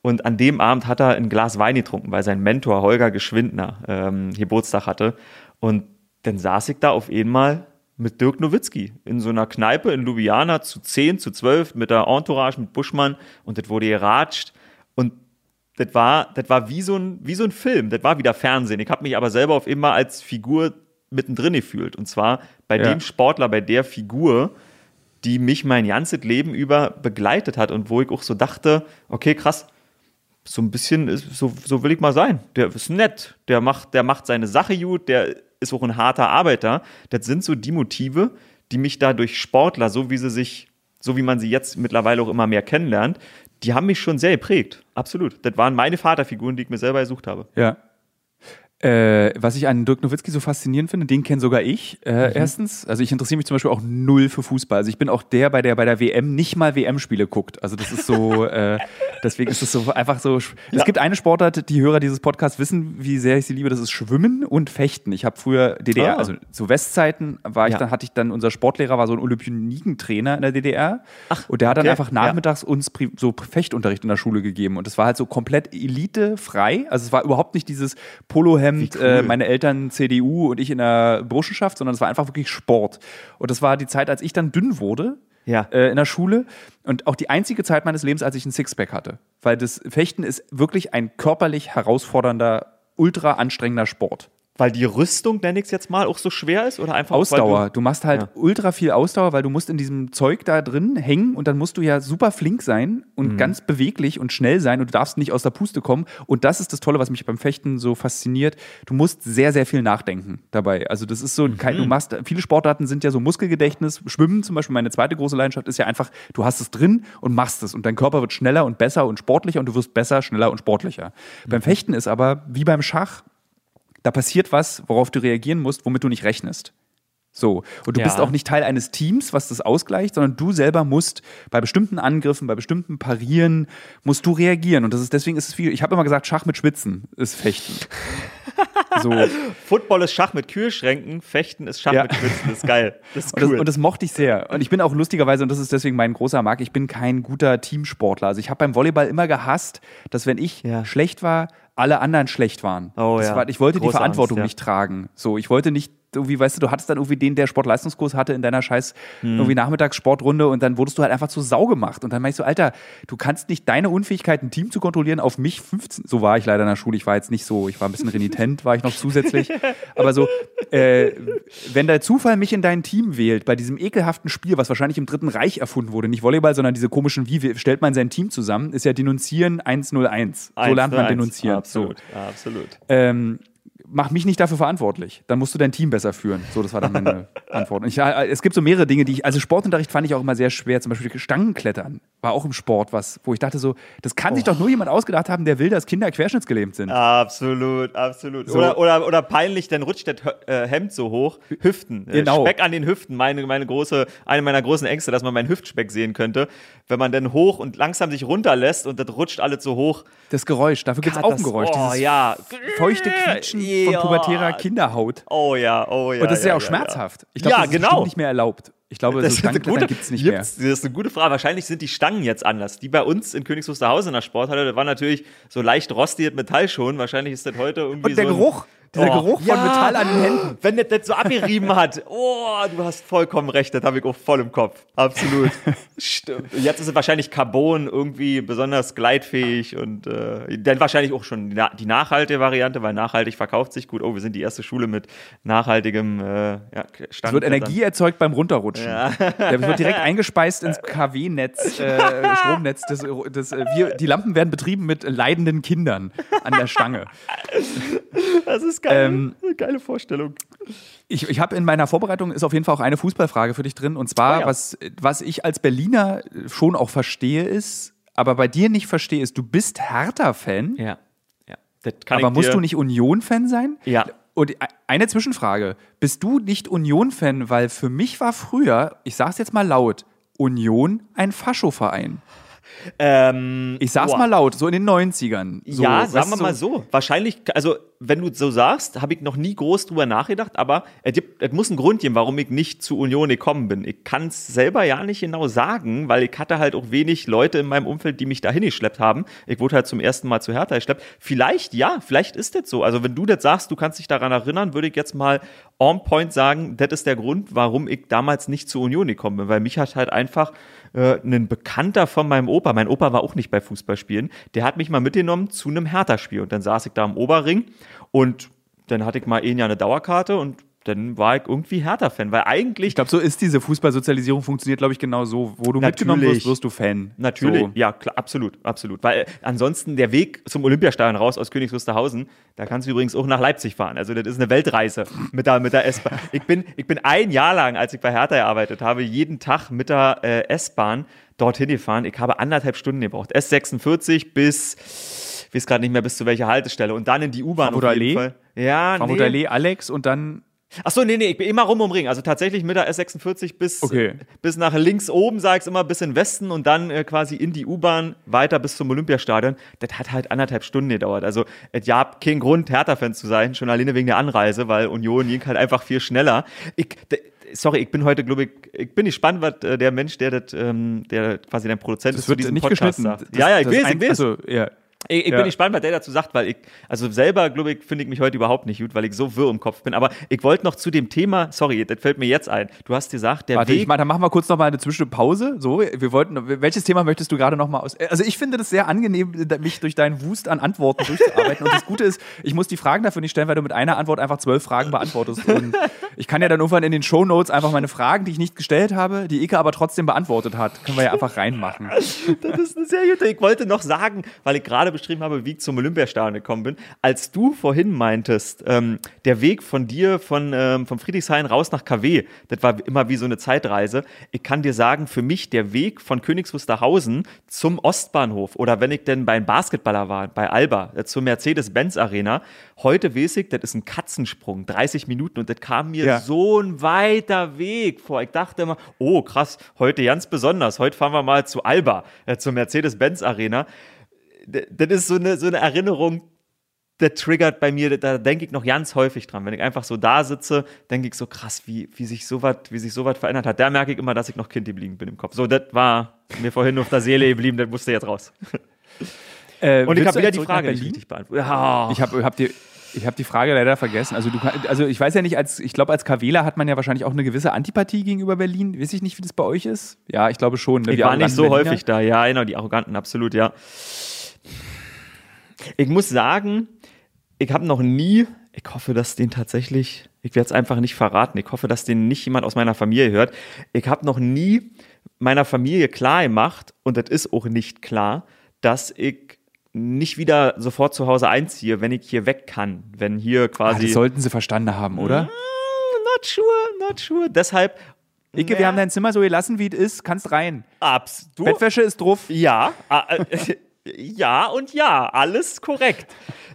Und an dem Abend hat er ein Glas Wein getrunken, weil sein Mentor Holger Geschwindner ähm, Geburtstag hatte. Und dann saß ich da auf einmal mit Dirk Nowitzki in so einer Kneipe in Ljubljana zu 10, zu 12 mit der Entourage, mit Buschmann und das wurde geratscht. Und das war, das war wie so, ein, wie so ein Film, das war wieder Fernsehen. Ich habe mich aber selber auf immer als Figur mittendrin gefühlt. Und zwar bei ja. dem Sportler, bei der Figur, die mich mein ganzes Leben über begleitet hat und wo ich auch so dachte, okay, krass, so ein bisschen, so, so will ich mal sein. Der ist nett, der macht, der macht seine Sache gut, der ist auch ein harter Arbeiter. Das sind so die Motive, die mich da durch Sportler, so wie sie sich, so wie man sie jetzt mittlerweile auch immer mehr kennenlernt, die haben mich schon sehr geprägt. Absolut. Das waren meine Vaterfiguren, die ich mir selber gesucht habe. Ja. Äh, was ich an Dirk Nowitzki so faszinierend finde, den kenne sogar ich. Äh, mhm. Erstens, also ich interessiere mich zum Beispiel auch null für Fußball. Also ich bin auch der, bei der bei der WM nicht mal WM-Spiele guckt. Also das ist so, äh, deswegen ist es so einfach so. Es ja. gibt eine Sportart, die Hörer dieses Podcasts wissen, wie sehr ich sie liebe. Das ist Schwimmen und Fechten. Ich habe früher DDR, ah. also zu Westzeiten war ich ja. dann hatte ich dann unser Sportlehrer war so ein Olympionikentrainer in der DDR Ach, und der hat dann einfach nachmittags ja. uns so Fechtunterricht in der Schule gegeben und das war halt so komplett elitefrei. Also es war überhaupt nicht dieses Polo Polohemd, cool. äh, meine Eltern CDU und ich in der Burschenschaft, sondern es war einfach wirklich Sport. Und das war die Zeit, als ich dann dünn wurde. Ja. Äh, in der Schule und auch die einzige Zeit meines Lebens, als ich ein Sixpack hatte. Weil das Fechten ist wirklich ein körperlich herausfordernder, ultra anstrengender Sport. Weil die Rüstung, nenne ich es jetzt mal, auch so schwer ist oder einfach Ausdauer. Du, du, machst halt ja. ultra viel Ausdauer, weil du musst in diesem Zeug da drin hängen und dann musst du ja super flink sein und mhm. ganz beweglich und schnell sein und du darfst nicht aus der Puste kommen. Und das ist das Tolle, was mich beim Fechten so fasziniert. Du musst sehr, sehr viel nachdenken dabei. Also das ist so, mhm. kein, du machst, viele Sportarten sind ja so Muskelgedächtnis. Schwimmen zum Beispiel, meine zweite große Leidenschaft ist ja einfach, du hast es drin und machst es und dein Körper wird schneller und besser und sportlicher und du wirst besser, schneller und sportlicher. Mhm. Beim Fechten ist aber, wie beim Schach, da passiert was, worauf du reagieren musst, womit du nicht rechnest. So. Und du ja. bist auch nicht Teil eines Teams, was das ausgleicht, sondern du selber musst bei bestimmten Angriffen, bei bestimmten Parieren, musst du reagieren. Und das ist deswegen ist es wie, ich habe immer gesagt, Schach mit Schwitzen ist Fechten. so. Football ist Schach mit Kühlschränken, Fechten ist Schach ja. mit das ist geil. Das ist cool. Und das, und das, mochte ich sehr. Und ich bin auch lustigerweise, und das ist deswegen mein großer Mark, ich bin kein guter Teamsportler. Also ich habe beim Volleyball immer gehasst, dass wenn ich ja. schlecht war, alle anderen schlecht waren. Oh, ja. War, ich wollte Große die Verantwortung Angst, ja. nicht tragen. So, ich wollte nicht irgendwie, weißt du, du hattest dann irgendwie den, der Sportleistungskurs hatte in deiner scheiß hm. irgendwie Nachmittagssportrunde und dann wurdest du halt einfach zu Sau gemacht. Und dann meinst du, Alter, du kannst nicht deine Unfähigkeit, ein Team zu kontrollieren, auf mich 15. So war ich leider in der Schule. Ich war jetzt nicht so, ich war ein bisschen renitent, war ich noch zusätzlich. Aber so, äh, wenn der Zufall mich in dein Team wählt, bei diesem ekelhaften Spiel, was wahrscheinlich im Dritten Reich erfunden wurde, nicht Volleyball, sondern diese komischen, wie stellt man sein Team zusammen, ist ja Denunzieren 101. So lernt man denunzieren. Absolut, so. absolut. Ähm, mach mich nicht dafür verantwortlich. Dann musst du dein Team besser führen. So, das war dann meine Antwort. Ich, es gibt so mehrere Dinge, die ich, also Sportunterricht fand ich auch immer sehr schwer. Zum Beispiel Stangenklettern war auch im Sport was, wo ich dachte so, das kann sich doch nur jemand ausgedacht haben, der will, dass Kinder querschnittsgelähmt sind. Absolut, absolut. So. Oder, oder, oder peinlich, dann rutscht das äh, Hemd so hoch. Hüften. Äh, Genau. Speck an den Hüften. Meine, meine große, eine meiner großen Ängste, dass man meinen Hüftspeck sehen könnte. Wenn man dann hoch und langsam sich runterlässt und das rutscht alles so hoch. Das Geräusch, dafür gibt es auch ein Geräusch. Oh ja. feuchte Quietschen Ja. von pubertärer Kinderhaut. Oh ja, oh ja. Und das ist ja, auch ja, schmerzhaft. Ich Ja, glaube, das ist genau. nicht mehr erlaubt. Ich glaube, so Das ist eine Stangenklettern gute- gibt es nicht mehr. Das ist eine gute Frage. Wahrscheinlich sind die Stangen jetzt anders. Die bei uns in Königs Wusterhausen in der Sporthalle, das war natürlich so leicht rostiert Metall schon. Wahrscheinlich ist das heute irgendwie Und der so ein- Geruch, dieser Oh, Geruch von ja. Metall an den Händen. Wenn das, das so abgerieben hat. Oh, du hast vollkommen recht. Das habe ich auch voll im Kopf. Absolut. Stimmt. Und Jetzt ist es wahrscheinlich Carbon irgendwie besonders gleitfähig und äh, dann wahrscheinlich auch schon die, die nachhaltige Variante, weil nachhaltig verkauft sich gut. Oh, wir sind die erste Schule mit nachhaltigem äh, ja, Es wird Energie erzeugt beim Runterrutschen. Der wird direkt eingespeist ins KW-Netz, äh, Stromnetz. Das, das, äh, wir, die Lampen werden betrieben mit leidenden Kindern an der Stange. Das ist geil. Ähm, Eine geile Vorstellung. Ich, ich habe in meiner Vorbereitung ist auf jeden Fall auch eine Fußballfrage für dich drin. Und zwar, Oh ja. was, was ich als Berliner schon auch verstehe, ist, aber bei dir nicht verstehe, ist, du bist Hertha-Fan, Ja. ja. Kann aber musst du nicht Union-Fan sein? Ja. Und e- eine Zwischenfrage. Bist du nicht Union-Fan? Weil für mich war früher, ich sag's jetzt mal laut, Union ein Faschoverein. Ähm, Ich sag's boah. mal laut, so in den 90ern. So, ja, sagen wir mal so. Wahrscheinlich, also wenn du so sagst, habe ich noch nie groß drüber nachgedacht, aber es, gibt, es muss einen Grund geben, warum ich nicht zu Union gekommen bin. Ich kann es selber ja nicht genau sagen, weil ich hatte halt auch wenig Leute in meinem Umfeld, die mich dahin geschleppt haben. Ich wurde halt zum ersten Mal zu Hertha geschleppt. Vielleicht, ja, vielleicht ist das so. Also wenn du das sagst, du kannst dich daran erinnern, würde ich jetzt mal on point sagen, das ist der Grund, warum ich damals nicht zu Union gekommen bin, weil mich hat halt einfach äh, ein Bekannter von meinem Opa, mein Opa war auch nicht bei Fußballspielen, der hat mich mal mitgenommen zu einem Hertha-Spiel. Und dann saß ich da am Oberring und dann hatte ich mal ein Jahr eine Dauerkarte und dann war ich irgendwie Hertha-Fan, weil eigentlich Ich glaube, so ist diese Fußballsozialisierung funktioniert, glaube ich, genau so. Wo du mitgenommen wirst, wirst du Fan. Natürlich, So. ja, klar, absolut, absolut. Weil äh, ansonsten der Weg zum Olympiastadion raus aus Königs Wusterhausen, da kannst du übrigens auch nach Leipzig fahren. Also das ist eine Weltreise mit der, mit der S-Bahn. Ich bin, ich bin ein Jahr lang, als ich bei Hertha gearbeitet habe, jeden Tag mit der äh, S-Bahn dorthin gefahren. Ich habe anderthalb Stunden gebraucht. S46 bis, ich weiß gerade nicht mehr, bis zu welcher Haltestelle. Und dann in die U-Bahn Frankfurter Allee? Fall. Ja, Frankfurter nee. Allee, Alex und dann Ach so, nee, nee, ich bin immer rum um Ring. Also tatsächlich mit der S46 bis, Okay. bis nach links oben, sag ich immer, bis in den Westen und dann äh, quasi in die U-Bahn weiter bis zum Olympiastadion. Das hat halt anderthalb Stunden gedauert. Also es gab keinen Grund, Hertha-Fan zu sein, schon alleine wegen der Anreise, weil Union ging halt einfach viel schneller. Ich, sorry, ich bin heute, glaube ich, ich bin gespannt, was äh, der Mensch, der das, ähm, der quasi dein Produzent ist, das zu wird diesem nicht Podcast geschnitten. sagt. Das- ja, ja, ich weiß, ein- ich weiß. Also, ja. Ich, ich Ja. bin gespannt, was der dazu sagt, weil ich, also selber, glaube ich, finde ich mich heute überhaupt nicht gut, weil ich so wirr im Kopf bin. Aber ich wollte noch zu dem Thema, sorry, das fällt mir jetzt ein. Du hast gesagt, der Warte, Weg. ich dann machen wir kurz noch mal eine Zwischenpause. So, wir wollten, welches Thema möchtest du gerade noch mal aus? Also ich finde das sehr angenehm, mich durch deinen Wust an Antworten durchzuarbeiten. Und das Gute ist, ich muss die Fragen dafür nicht stellen, weil du mit einer Antwort einfach zwölf Fragen beantwortest. Und ich kann ja dann irgendwann in den Shownotes einfach meine Fragen, die ich nicht gestellt habe, die Ike aber trotzdem beantwortet hat, können wir ja einfach reinmachen. Das ist eine sehr gute. Ich wollte noch sagen, weil ich gerade beschrieben habe, wie ich zum Olympiastadion gekommen bin, als du vorhin meintest, ähm, der Weg von dir von, ähm, von Friedrichshain raus nach KW, das war immer wie so eine Zeitreise. Ich kann dir sagen, für mich der Weg von Königs Wusterhausen zum Ostbahnhof oder wenn ich denn beim Basketballer war, bei Alba, äh, zur Mercedes-Benz Arena, heute weiß ich, das ist ein Katzensprung, 30 Minuten und das kam mir Ja. so ein weiter Weg vor. Ich dachte immer, oh krass, heute ganz besonders. Heute fahren wir mal zu Alba, äh, zur Mercedes-Benz Arena. Das ist so eine, so eine Erinnerung, der triggert bei mir, da denke ich noch ganz häufig dran. Wenn ich einfach so da sitze, denke ich so krass, wie, wie sich wie sich sowas verändert hat. Da merke ich immer, dass ich noch Kind geblieben bin im Kopf. So, das war mir vorhin auf der Seele geblieben, das musste jetzt raus. Äh, Und ich habe wieder die Frage nicht richtig beantwortet. Ja. Ich habe hab die, ich hab die Frage leider vergessen. Also, du, also ich weiß ja nicht, als, ich glaube, als KWler hat man ja wahrscheinlich auch eine gewisse Antipathie gegenüber Berlin. Weiß ich nicht, wie das bei euch ist? Ja, ich glaube schon. ne? Ich Wir war nicht so Berliner. häufig da, ja, genau, die Arroganten, absolut, ja. Ich muss sagen, ich habe noch nie, ich hoffe, dass den tatsächlich, ich werde es einfach nicht verraten, ich hoffe, dass den nicht jemand aus meiner Familie hört. Ich habe noch nie meiner Familie klar gemacht, und das ist auch nicht klar, dass ich nicht wieder sofort zu Hause einziehe, wenn ich hier weg kann, wenn hier Ah, quasi. das sollten sie verstanden haben, oder? not sure, not sure. Deshalb. Icke, wir haben dein Zimmer so gelassen, wie es ist. Kannst rein. Abs. Du, Bettwäsche ist drauf. Ja, äh, äh, ja und ja, alles korrekt.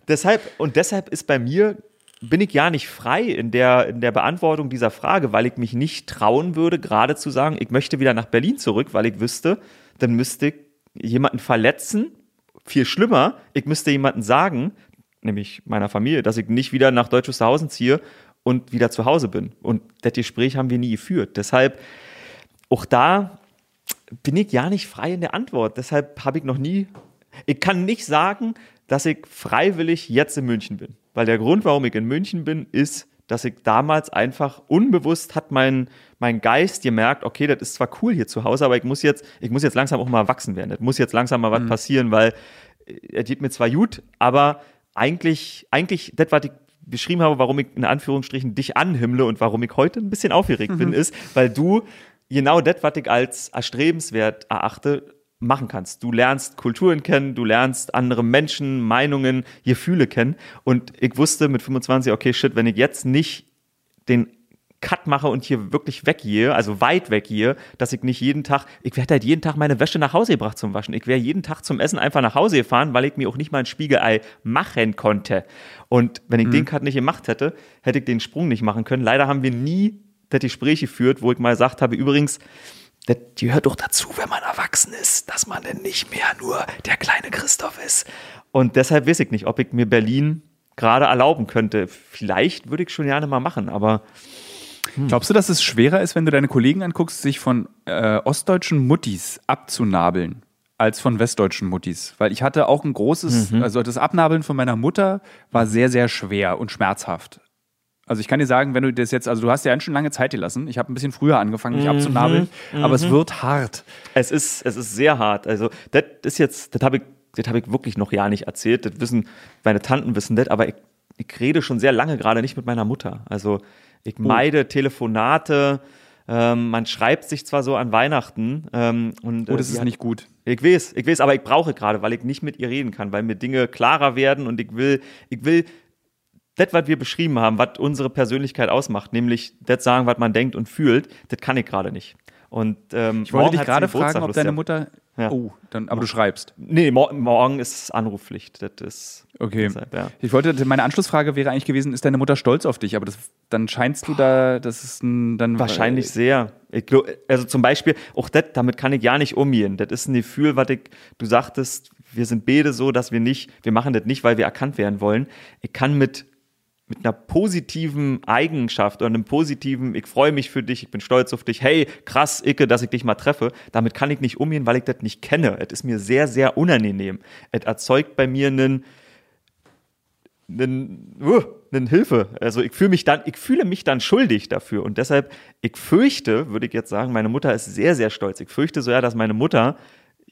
deshalb, und deshalb ist bei mir, bin ich ja nicht frei in der, in der Beantwortung dieser Frage, weil ich mich nicht trauen würde, gerade zu sagen, ich möchte wieder nach Berlin zurück, weil ich wüsste, dann müsste ich jemanden verletzen, viel schlimmer, ich müsste jemanden sagen, nämlich meiner Familie, dass ich nicht wieder nach Deutsch Wusterhausen ziehe und wieder zu Hause bin. Und das Gespräch haben wir nie geführt. Deshalb, auch da bin ich ja nicht frei in der Antwort. Deshalb habe ich noch nie. Ich kann nicht sagen, dass ich freiwillig jetzt in München bin. Weil der Grund, warum ich in München bin, ist, dass ich damals einfach unbewusst hat mein, mein Geist gemerkt, okay, das ist zwar cool hier zu Hause, aber ich muss jetzt, ich muss jetzt langsam auch mal erwachsen werden. Das muss jetzt langsam mal was passieren, weil äh, er geht mir zwar gut, aber eigentlich, eigentlich, das, was ich beschrieben habe, warum ich in Anführungsstrichen dich anhimmle und warum ich heute ein bisschen aufgeregt bin, ist, weil du genau das, was ich als erstrebenswert erachte, machen kannst. Du lernst Kulturen kennen, du lernst andere Menschen, Meinungen, Gefühle kennen. Und ich wusste mit 25, okay, shit, wenn ich jetzt nicht den Cut mache und hier wirklich weggehe, also weit weggehe, dass ich nicht jeden Tag, ich werde halt jeden Tag meine Wäsche nach Hause gebracht zum Waschen. Ich wäre jeden Tag zum Essen einfach nach Hause gefahren, weil ich mir auch nicht mal ein Spiegelei machen konnte. Und wenn ich den Cut nicht gemacht hätte, hätte ich den Sprung nicht machen können. Leider haben wir nie das Gespräch geführt, wo ich mal gesagt habe, übrigens, das gehört doch dazu, wenn man erwachsen ist, dass man dann nicht mehr nur der kleine Christoph ist. Und deshalb weiß ich nicht, ob ich mir Berlin gerade erlauben könnte. Vielleicht würde ich schon gerne mal machen, aber Glaubst du, dass es schwerer ist, wenn du deine Kollegen anguckst, sich von äh, ostdeutschen Muttis abzunabeln, als von westdeutschen Muttis? Weil ich hatte auch ein großes, also das Abnabeln von meiner Mutter war sehr, sehr schwer und schmerzhaft. Also ich kann dir sagen, wenn du das jetzt, also du hast ja schon lange Zeit gelassen. Ich habe ein bisschen früher angefangen, mich abzunabeln, aber es wird hart. Es ist, es ist sehr hart. Also, das ist jetzt, das habe ich, das habe ich wirklich noch ja nicht erzählt. Das wissen, meine Tanten wissen das, aber ich, ich rede schon sehr lange gerade nicht mit meiner Mutter. Also, ich meide Telefonate. Ähm, man schreibt sich zwar so an Weihnachten. Ähm, und, Oh, das äh, ist die nicht gut. Ich weiß, ich weiß, aber ich brauche gerade, weil ich nicht mit ihr reden kann, weil mir Dinge klarer werden und ich will, ich will das, was wir beschrieben haben, was unsere Persönlichkeit ausmacht, nämlich das sagen, was man denkt und fühlt, das kann ich gerade nicht. Und ähm, Ich wollte dich gerade Geburtstag, fragen, ob deine Mutter. Ja. Oh, dann, aber du schreibst. Nee, mor morgen ist Anrufpflicht. Das ist. Okay. Deshalb, ja. Ich wollte, meine Anschlussfrage wäre eigentlich gewesen, ist deine Mutter stolz auf dich? Aber das, dann scheinst du da, das ist ein, dann Wahrscheinlich sehr. Ich glaub, also zum Beispiel, auch das, damit kann ich ja nicht umgehen. Das ist ein Gefühl, was ich, du sagtest, wir sind beide so, dass wir nicht, wir machen das nicht, weil wir erkannt werden wollen. Ich kann mit, mit einer positiven Eigenschaft oder einem positiven, ich freue mich für dich, ich bin stolz auf dich, hey, krass, Icke, dass ich dich mal treffe, damit kann ich nicht umgehen, weil ich das nicht kenne. Es ist mir sehr, sehr unangenehm. Es erzeugt bei mir einen, einen, uh, einen Hilfe. Also ich fühle mich dann, ich fühle mich dann schuldig dafür. Und deshalb, ich fürchte, würde ich jetzt sagen, meine Mutter ist sehr, sehr stolz. Ich fürchte so ja, dass meine Mutter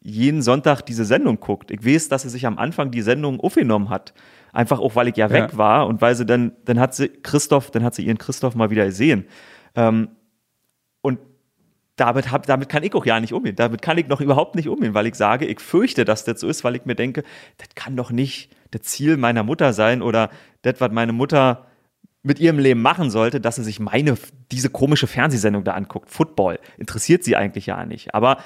jeden Sonntag diese Sendung guckt. Ich weiß, dass sie sich am Anfang die Sendung aufgenommen hat. Einfach auch, weil ich ja weg Ja. war und weil sie dann, dann hat sie Christoph, dann hat sie ihren Christoph mal wieder gesehen. Ähm, und damit, hab, damit kann ich auch ja nicht umgehen. Damit kann ich noch überhaupt nicht umgehen, weil ich sage, ich fürchte, dass das so ist, weil ich mir denke, das kann doch nicht das Ziel meiner Mutter sein oder das, was meine Mutter mit ihrem Leben machen sollte, dass sie sich meine, diese komische Fernsehsendung da anguckt. Football. Interessiert sie eigentlich ja nicht. Aber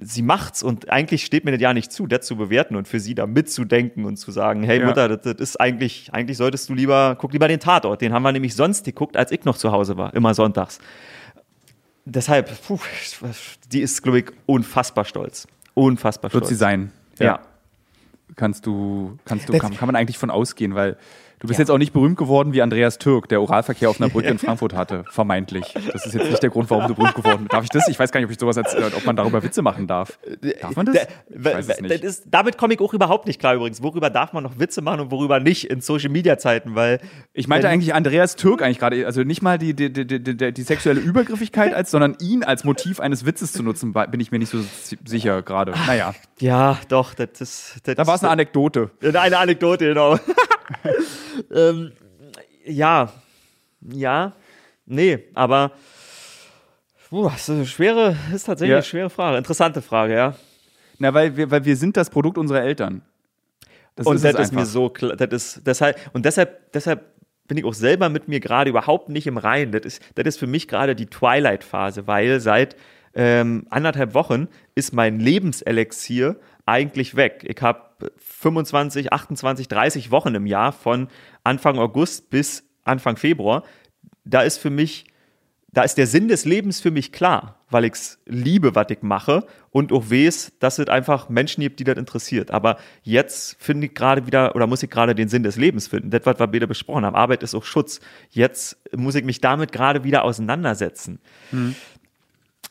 sie macht's und eigentlich steht mir das ja nicht zu, das zu bewerten und für sie da mitzudenken und zu sagen, hey Ja. Mutter, das, das ist eigentlich, eigentlich solltest du lieber, guck lieber den Tatort. Den haben wir nämlich sonst geguckt, als ich noch zu Hause war, immer sonntags. Deshalb, puh, die ist, glaube ich, unfassbar stolz. Unfassbar Wird stolz. sie sein. Ja. Kannst du, kannst du, kann, kann man eigentlich von ausgehen, weil du bist jetzt auch nicht berühmt geworden wie Andreas Türk, der Oralverkehr auf einer Brücke in Frankfurt hatte, vermeintlich. Das ist jetzt nicht der Grund, warum du berühmt geworden bist. Darf ich das? Ich weiß gar nicht, ob ich sowas als, ob man darüber Witze machen darf. Darf man das? Da- Ich weiß es nicht. ist, damit komme ich auch überhaupt nicht klar übrigens. Worüber darf man noch Witze machen und worüber nicht in Social Media Zeiten, weil Ich meinte eigentlich Andreas Türk eigentlich gerade, also nicht mal die, die, die, die, sexuelle Übergriffigkeit, als, sondern ihn als Motiv eines Witzes zu nutzen, bin ich mir nicht so si- sicher gerade. Naja, Ja, doch, das ist. Das da war es eine Anekdote. Ja, Eine Anekdote, genau. ähm, ja, ja, nee, aber puh, das ist eine schwere, ist tatsächlich Ja. eine schwere Frage, interessante Frage, ja. Na, weil wir, weil wir sind das Produkt unserer Eltern. Das und ist das ist mir so klar. Das ist, deshalb, und deshalb, deshalb bin ich auch selber mit mir gerade überhaupt nicht im Reinen. Das ist, das ist für mich gerade die Twilight-Phase, weil seit ähm, anderthalb Wochen ist mein Lebenselixier eigentlich weg. Ich habe 25, 28, 30 Wochen im Jahr von Anfang August bis Anfang Februar. Da ist für mich, da ist der Sinn des Lebens für mich klar, weil ich es liebe, was ich mache und auch weiß, dass es einfach Menschen gibt, die das interessiert. Aber jetzt finde ich gerade wieder oder muss ich gerade den Sinn des Lebens finden. Das, was wir beide besprochen haben. Arbeit ist auch Schutz. Jetzt muss ich mich damit gerade wieder auseinandersetzen. Mhm.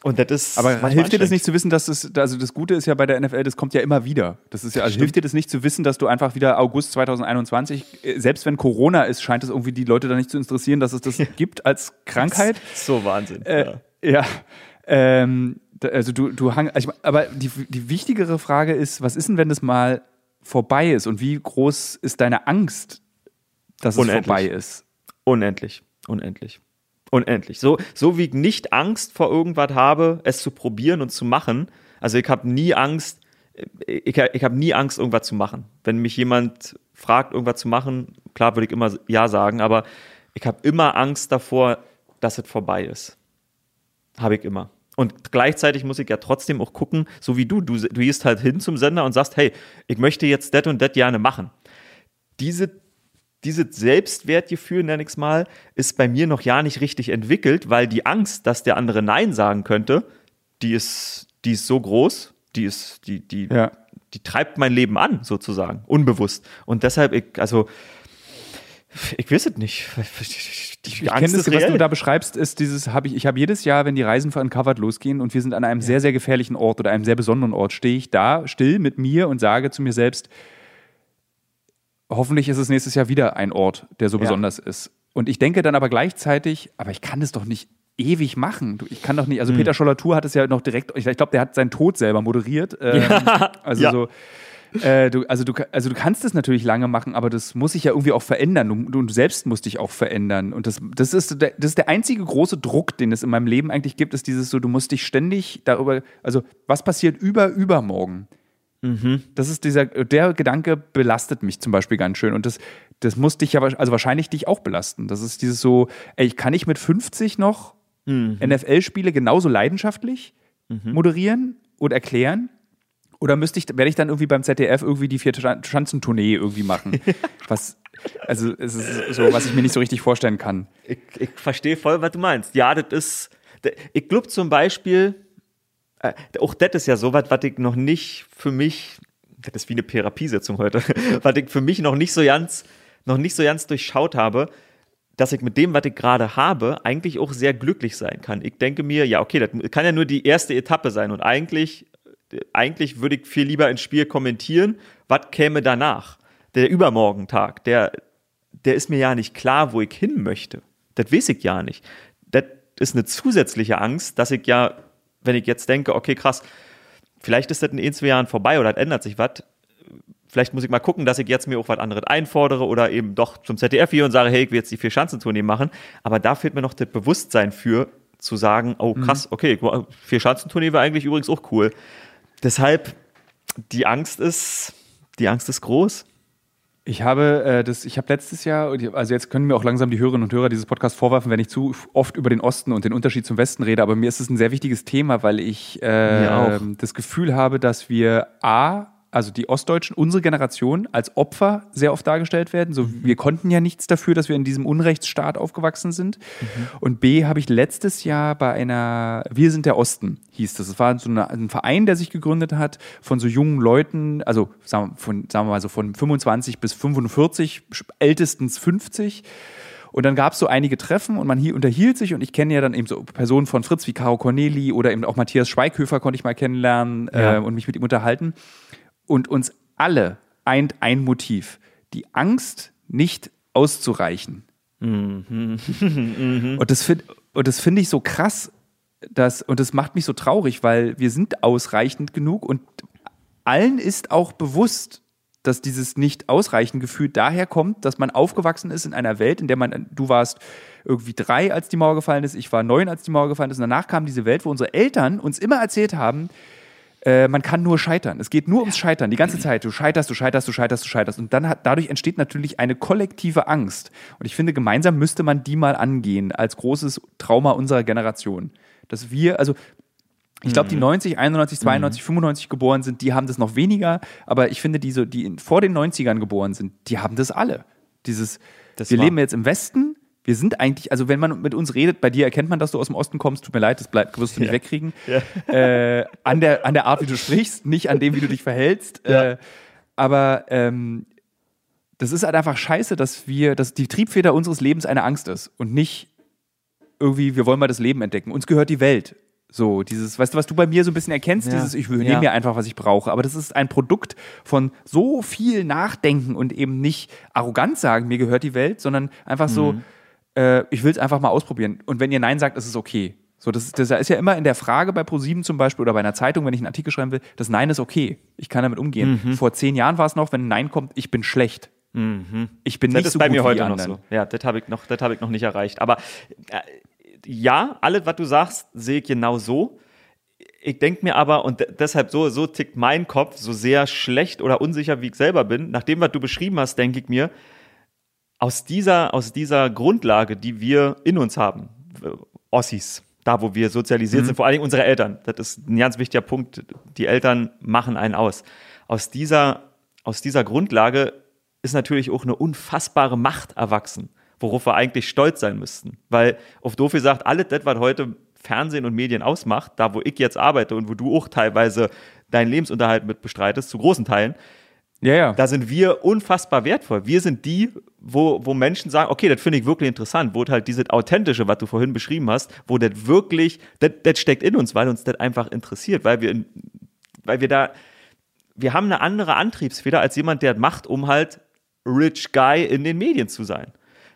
Und das ist Aber hilft dir das nicht zu wissen, dass es, also das Gute ist ja bei der NFL, das kommt ja immer wieder. Das ist ja, also hilft dir das nicht zu wissen, dass du einfach wieder August 2021, äh, selbst wenn Corona ist, scheint es irgendwie die Leute da nicht zu interessieren, dass es das gibt als Krankheit. So Wahnsinn. Äh, ja. ja. Ähm, also du, du hang, also aber die, die wichtigere Frage ist, was ist denn, wenn das mal vorbei ist und wie groß ist deine Angst, dass es Unendlich. vorbei ist? Unendlich. Unendlich. Unendlich. So, so wie ich nicht Angst vor irgendwas habe, es zu probieren und zu machen. Also ich habe nie Angst, ich, ich habe nie Angst, irgendwas zu machen. Wenn mich jemand fragt, irgendwas zu machen, klar würde ich immer Ja sagen, aber ich habe immer Angst davor, dass es vorbei ist. Habe ich immer. Und gleichzeitig muss ich ja trotzdem auch gucken, so wie du, du, du gehst halt hin zum Sender und sagst, hey, ich möchte jetzt das und das gerne machen. Diese dieses Selbstwertgefühl, nenne ich es mal, ist bei mir noch ja nicht richtig entwickelt, weil die Angst, dass der andere Nein sagen könnte, die ist, die ist so groß, die ist, die, die, ja. die treibt mein Leben an, sozusagen, unbewusst. Und deshalb, ich, also, ich weiß es nicht. Die ich kenne das, was du da beschreibst, ist dieses, habe ich, ich habe jedes Jahr, wenn die Reisen für Uncovered losgehen und wir sind an einem ja. sehr, sehr gefährlichen Ort oder einem sehr besonderen Ort, stehe ich da still mit mir und sage zu mir selbst, hoffentlich ist es nächstes Jahr wieder ein Ort, der so ja. besonders ist. Und ich denke dann aber gleichzeitig, aber ich kann das doch nicht ewig machen. Ich kann doch nicht, also hm. Peter Scholler-Tour hat es ja noch direkt, ich glaube, der hat seinen Tod selber moderiert. Ähm, ja. Also ja. so. Äh, du, also, du, also du kannst es natürlich lange machen, aber das muss sich ja irgendwie auch verändern. Du, du selbst musst dich auch verändern. Und das, das, ist der, das ist der einzige große Druck, den es in meinem Leben eigentlich gibt, ist dieses so, du musst dich ständig darüber, also was passiert über übermorgen? Mhm. Das ist dieser, der Gedanke belastet mich zum Beispiel ganz schön. Und das, das muss dich ja, also wahrscheinlich dich auch belasten. Das ist dieses so, ey, kann ich mit 50 noch mhm. NFL-Spiele genauso leidenschaftlich mhm. moderieren und erklären? Oder müsste ich, werde ich dann irgendwie beim ZDF irgendwie die Vier-Schanzentournee irgendwie machen? was, also es ist so, was ich mir nicht so richtig vorstellen kann. Ich, ich verstehe voll, was du meinst. Ja, das ist, ich glaube zum Beispiel, äh, auch das ist ja so was, was ich noch nicht für mich, das ist wie eine Therapiesetzung heute, was ich für mich noch nicht so ganz, noch nicht so ganz durchschaut habe, dass ich mit dem, was ich gerade habe, eigentlich auch sehr glücklich sein kann. Ich denke mir, ja, okay, das kann ja nur die erste Etappe sein und eigentlich, eigentlich würde ich viel lieber ins Spiel kommentieren, was käme danach? Der Übermorgentag, der, der ist mir ja nicht klar, wo ich hin möchte. Das weiß ich ja nicht. Das ist eine zusätzliche Angst, dass ich ja wenn ich jetzt denke, okay, krass, vielleicht ist das in ein, zwei Jahren vorbei oder ändert sich was, vielleicht muss ich mal gucken, dass ich jetzt mir auch was anderes einfordere oder eben doch zum ZDF hier und sage, hey, ich will jetzt die vier Schanzentournee machen. Aber da fehlt mir noch das Bewusstsein für, zu sagen, oh mhm. krass, okay, vier Schanzentournee wäre eigentlich übrigens auch cool. Deshalb, die Angst ist, die Angst ist groß. Ich habe äh, das, ich habe letztes Jahr, also jetzt können mir auch langsam die Hörerinnen und Hörer dieses Podcasts vorwerfen, wenn ich zu oft über den Osten und den Unterschied zum Westen rede, aber mir ist es ein sehr wichtiges Thema, weil ich äh, das Gefühl habe, dass wir A, also die Ostdeutschen, unsere Generation, als Opfer sehr oft dargestellt werden. So, mhm. wir konnten ja nichts dafür, dass wir in diesem Unrechtsstaat aufgewachsen sind. Mhm. Und B, habe ich letztes Jahr bei einer, Wir sind der Osten, hieß das. Es war so eine, ein Verein, der sich gegründet hat von so jungen Leuten, also sagen wir, von, sagen wir mal so von 25 bis 45, ältestens 50. Und dann gab es so einige Treffen und man hier unterhielt sich und ich kenne ja dann eben so Personen von Fritz wie Caro Corneli oder eben auch Matthias Schweighöfer konnte ich mal kennenlernen ja. äh, und mich mit ihm unterhalten. Und uns alle eint ein Motiv, die Angst, nicht auszureichen. Mhm. und das finde find ich so krass, dass, und das macht mich so traurig, weil wir sind ausreichend genug und allen ist auch bewusst, dass dieses nicht ausreichend Gefühl daher kommt, dass man aufgewachsen ist in einer Welt, in der man, du warst irgendwie drei, als die Mauer gefallen ist, ich war neun, als die Mauer gefallen ist, und danach kam diese Welt, wo unsere Eltern uns immer erzählt haben, äh, man kann nur scheitern. Es geht nur ums Scheitern, die ganze Zeit. Du scheiterst, du scheiterst, du scheiterst, du scheiterst. Und dann hat, dadurch entsteht natürlich eine kollektive Angst. Und ich finde, gemeinsam müsste man die mal angehen als großes Trauma unserer Generation. Dass wir, also ich glaube, die 90, 91, 92, 95 geboren sind, die haben das noch weniger. Aber ich finde, die, so, die in, vor den 90ern geboren sind, die haben das alle. Dieses, Das wir leben jetzt im Westen. Wir sind eigentlich, also wenn man mit uns redet, bei dir erkennt man, dass du aus dem Osten kommst. Tut mir leid, das bleibt, wirst du nicht Ja. wegkriegen. Äh, an, der, an der Art, wie du sprichst, nicht an dem, wie du dich verhältst. Ja. Äh, aber ähm, das ist halt einfach scheiße, dass wir, dass die Triebfeder unseres Lebens eine Angst ist und nicht irgendwie, wir wollen mal das Leben entdecken. Uns gehört die Welt. So, dieses, weißt du, was du bei mir so ein bisschen erkennst, Ja. dieses, ich nehme Ja. mir einfach, was ich brauche. Aber das ist ein Produkt von so viel Nachdenken und eben nicht arrogant sagen, mir gehört die Welt, sondern einfach so, Mhm. Äh, ich will es einfach mal ausprobieren. Und wenn ihr Nein sagt, ist es okay. So, das, ist- das ist ja immer in der Frage bei ProSieben zum Beispiel oder bei einer Zeitung, wenn ich einen Artikel schreiben will, das Nein ist okay. Ich kann damit umgehen. Mhm. Vor zehn Jahren war es noch, wenn ein Nein kommt, ich bin schlecht. Ich bin Das nicht ist so bei gut mir heute noch anderen. so. Ja, das habe ich, noch- das hab ich noch nicht erreicht. Aber äh, ja, alles, was du sagst, sehe ich genau so. Ich denke mir aber, und de- deshalb so, so tickt mein Kopf, so sehr schlecht oder unsicher, wie ich selber bin, nach dem, was du beschrieben hast, denke ich mir, aus dieser, aus dieser Grundlage, die wir in uns haben, Ossis, da wo wir sozialisiert sind, vor allen Dingen unsere Eltern, das ist ein ganz wichtiger Punkt, die Eltern machen einen aus. Aus dieser, aus dieser Grundlage ist natürlich auch eine unfassbare Macht erwachsen, worauf wir eigentlich stolz sein müssten. Weil, auf doof gesagt, alles das, was heute Fernsehen und Medien ausmacht, da wo ich jetzt arbeite und wo du auch teilweise deinen Lebensunterhalt mit bestreitest, zu großen Teilen, Ja, ja. da sind wir unfassbar wertvoll. Wir sind die, wo, wo Menschen sagen, okay, das finde ich wirklich interessant, wo halt dieses Authentische, was du vorhin beschrieben hast, wo das wirklich, das, steckt in uns, weil uns das einfach interessiert, weil wir, weil wir da, wir haben eine andere Antriebsfeder als jemand, der das macht, um halt Rich Guy in den Medien zu sein.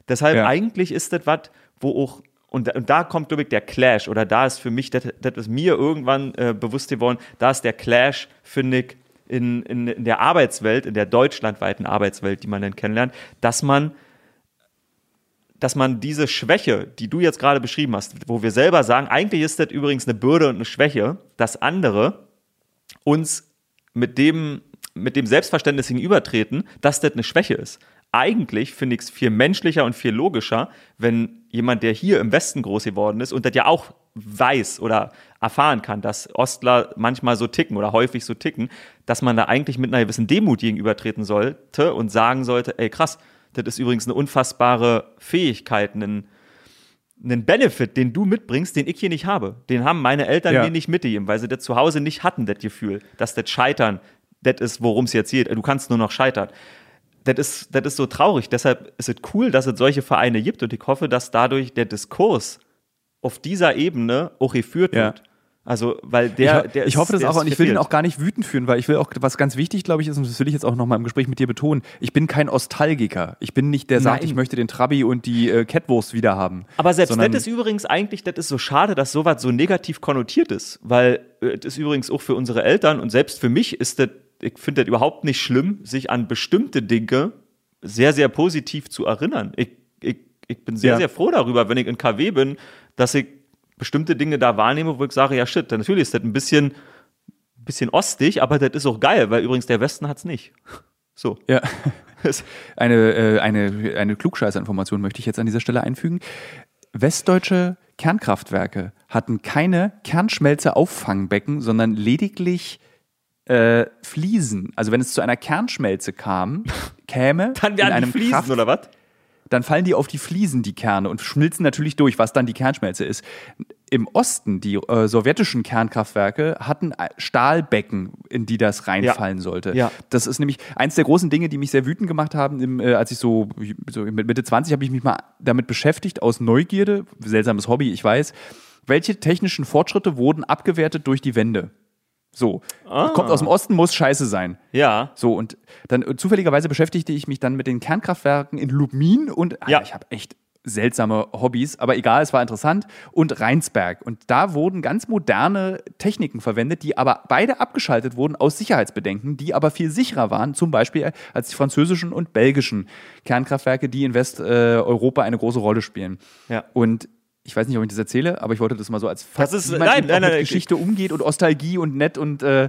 Deshalb Ja. eigentlich ist das was, wo auch, und, da- und da kommt, glaube ich, der Clash, oder da ist für mich, das, das ist mir irgendwann äh, bewusst geworden, da ist der Clash, finde ich, in, in, in der Arbeitswelt, in der deutschlandweiten Arbeitswelt, die man dann kennenlernt, dass man dass man diese Schwäche, die du jetzt gerade beschrieben hast, wo wir selber sagen, eigentlich ist das übrigens eine Bürde und eine Schwäche, dass andere uns mit dem, mit dem Selbstverständnis gegenübertreten, dass das eine Schwäche ist. Eigentlich finde ich es viel menschlicher und viel logischer, wenn jemand, der hier im Westen groß geworden ist und das ja auch weiß oder erfahren kann, dass Ostler manchmal so ticken oder häufig so ticken, dass man da eigentlich mit einer gewissen Demut gegenübertreten sollte und sagen sollte, ey krass, das ist übrigens eine unfassbare Fähigkeit, ein, einen Benefit, den du mitbringst, den ich hier nicht habe. Den haben meine Eltern Ja. mir nicht mitgegeben, weil sie das zu Hause nicht hatten, das Gefühl, dass das Scheitern, das ist, worum es jetzt geht. Du kannst nur noch scheitern. Das ist, das ist so traurig. Deshalb ist es cool, dass es solche Vereine gibt und ich hoffe, dass dadurch der Diskurs auf dieser Ebene auch geführt Ja. wird. Also, weil der, ich, der ich hoffe das auch und ich will den verfehlt. auch gar nicht wütend führen, weil ich will auch, was ganz wichtig, glaube ich, ist, und das will ich jetzt auch nochmal im Gespräch mit dir betonen, ich bin kein Ostalgiker. Ich bin nicht der, der sagt, ich möchte den Trabi und die äh, Catwurst wieder haben. Aber selbst das ist übrigens eigentlich, das ist so schade, dass sowas so negativ konnotiert ist, weil äh, das ist übrigens auch für unsere Eltern und selbst für mich ist das, ich finde das überhaupt nicht schlimm, sich an bestimmte Dinge sehr, sehr positiv zu erinnern. Ich, ich, ich bin sehr, Ja. sehr froh darüber, wenn ich in KW bin, dass ich bestimmte Dinge da wahrnehme, wo ich sage, ja shit, natürlich ist das ein bisschen, bisschen ostig, aber das ist auch geil, weil übrigens der Westen hat's nicht. So. Ja. Eine, äh, eine, eine Klugscheißerinformation möchte ich jetzt an dieser Stelle einfügen. Westdeutsche Kernkraftwerke hatten keine Kernschmelze-Auffangbecken, sondern lediglich äh, Fliesen. Also wenn es zu einer Kernschmelze kam, käme Dann in einem Fliesen, Kraft oder was? Dann fallen die auf die Fliesen, die Kerne, und schmilzen natürlich durch, was dann die Kernschmelze ist. Im Osten, die äh, sowjetischen Kernkraftwerke hatten äh, Stahlbecken, in die das reinfallen sollte. Ja. Das ist nämlich eins der großen Dinge, die mich sehr wütend gemacht haben, im, äh, als ich so, so mit Mitte 20 habe ich mich mal damit beschäftigt, aus Neugierde, seltsames Hobby, ich weiß, welche technischen Fortschritte wurden abgewertet durch die Wende. So, kommt aus dem Osten, muss scheiße sein. Ja. So, und dann äh, zufälligerweise beschäftigte ich mich dann mit den Kernkraftwerken in Lubmin und Alter, Ja. ich habe echt seltsame Hobbys, aber egal, es war interessant. Und Rheinsberg. Und da wurden ganz moderne Techniken verwendet, die aber beide abgeschaltet wurden aus Sicherheitsbedenken, die aber viel sicherer waren, zum Beispiel als die französischen und belgischen Kernkraftwerke, die in Westeuropa eine große Rolle spielen. Ja. Und ich weiß nicht, ob ich das erzähle, aber ich wollte das mal so als Fakt, das ist, wie man nein, nein, mit nein, Geschichte umgeht und Nostalgie und nett und äh,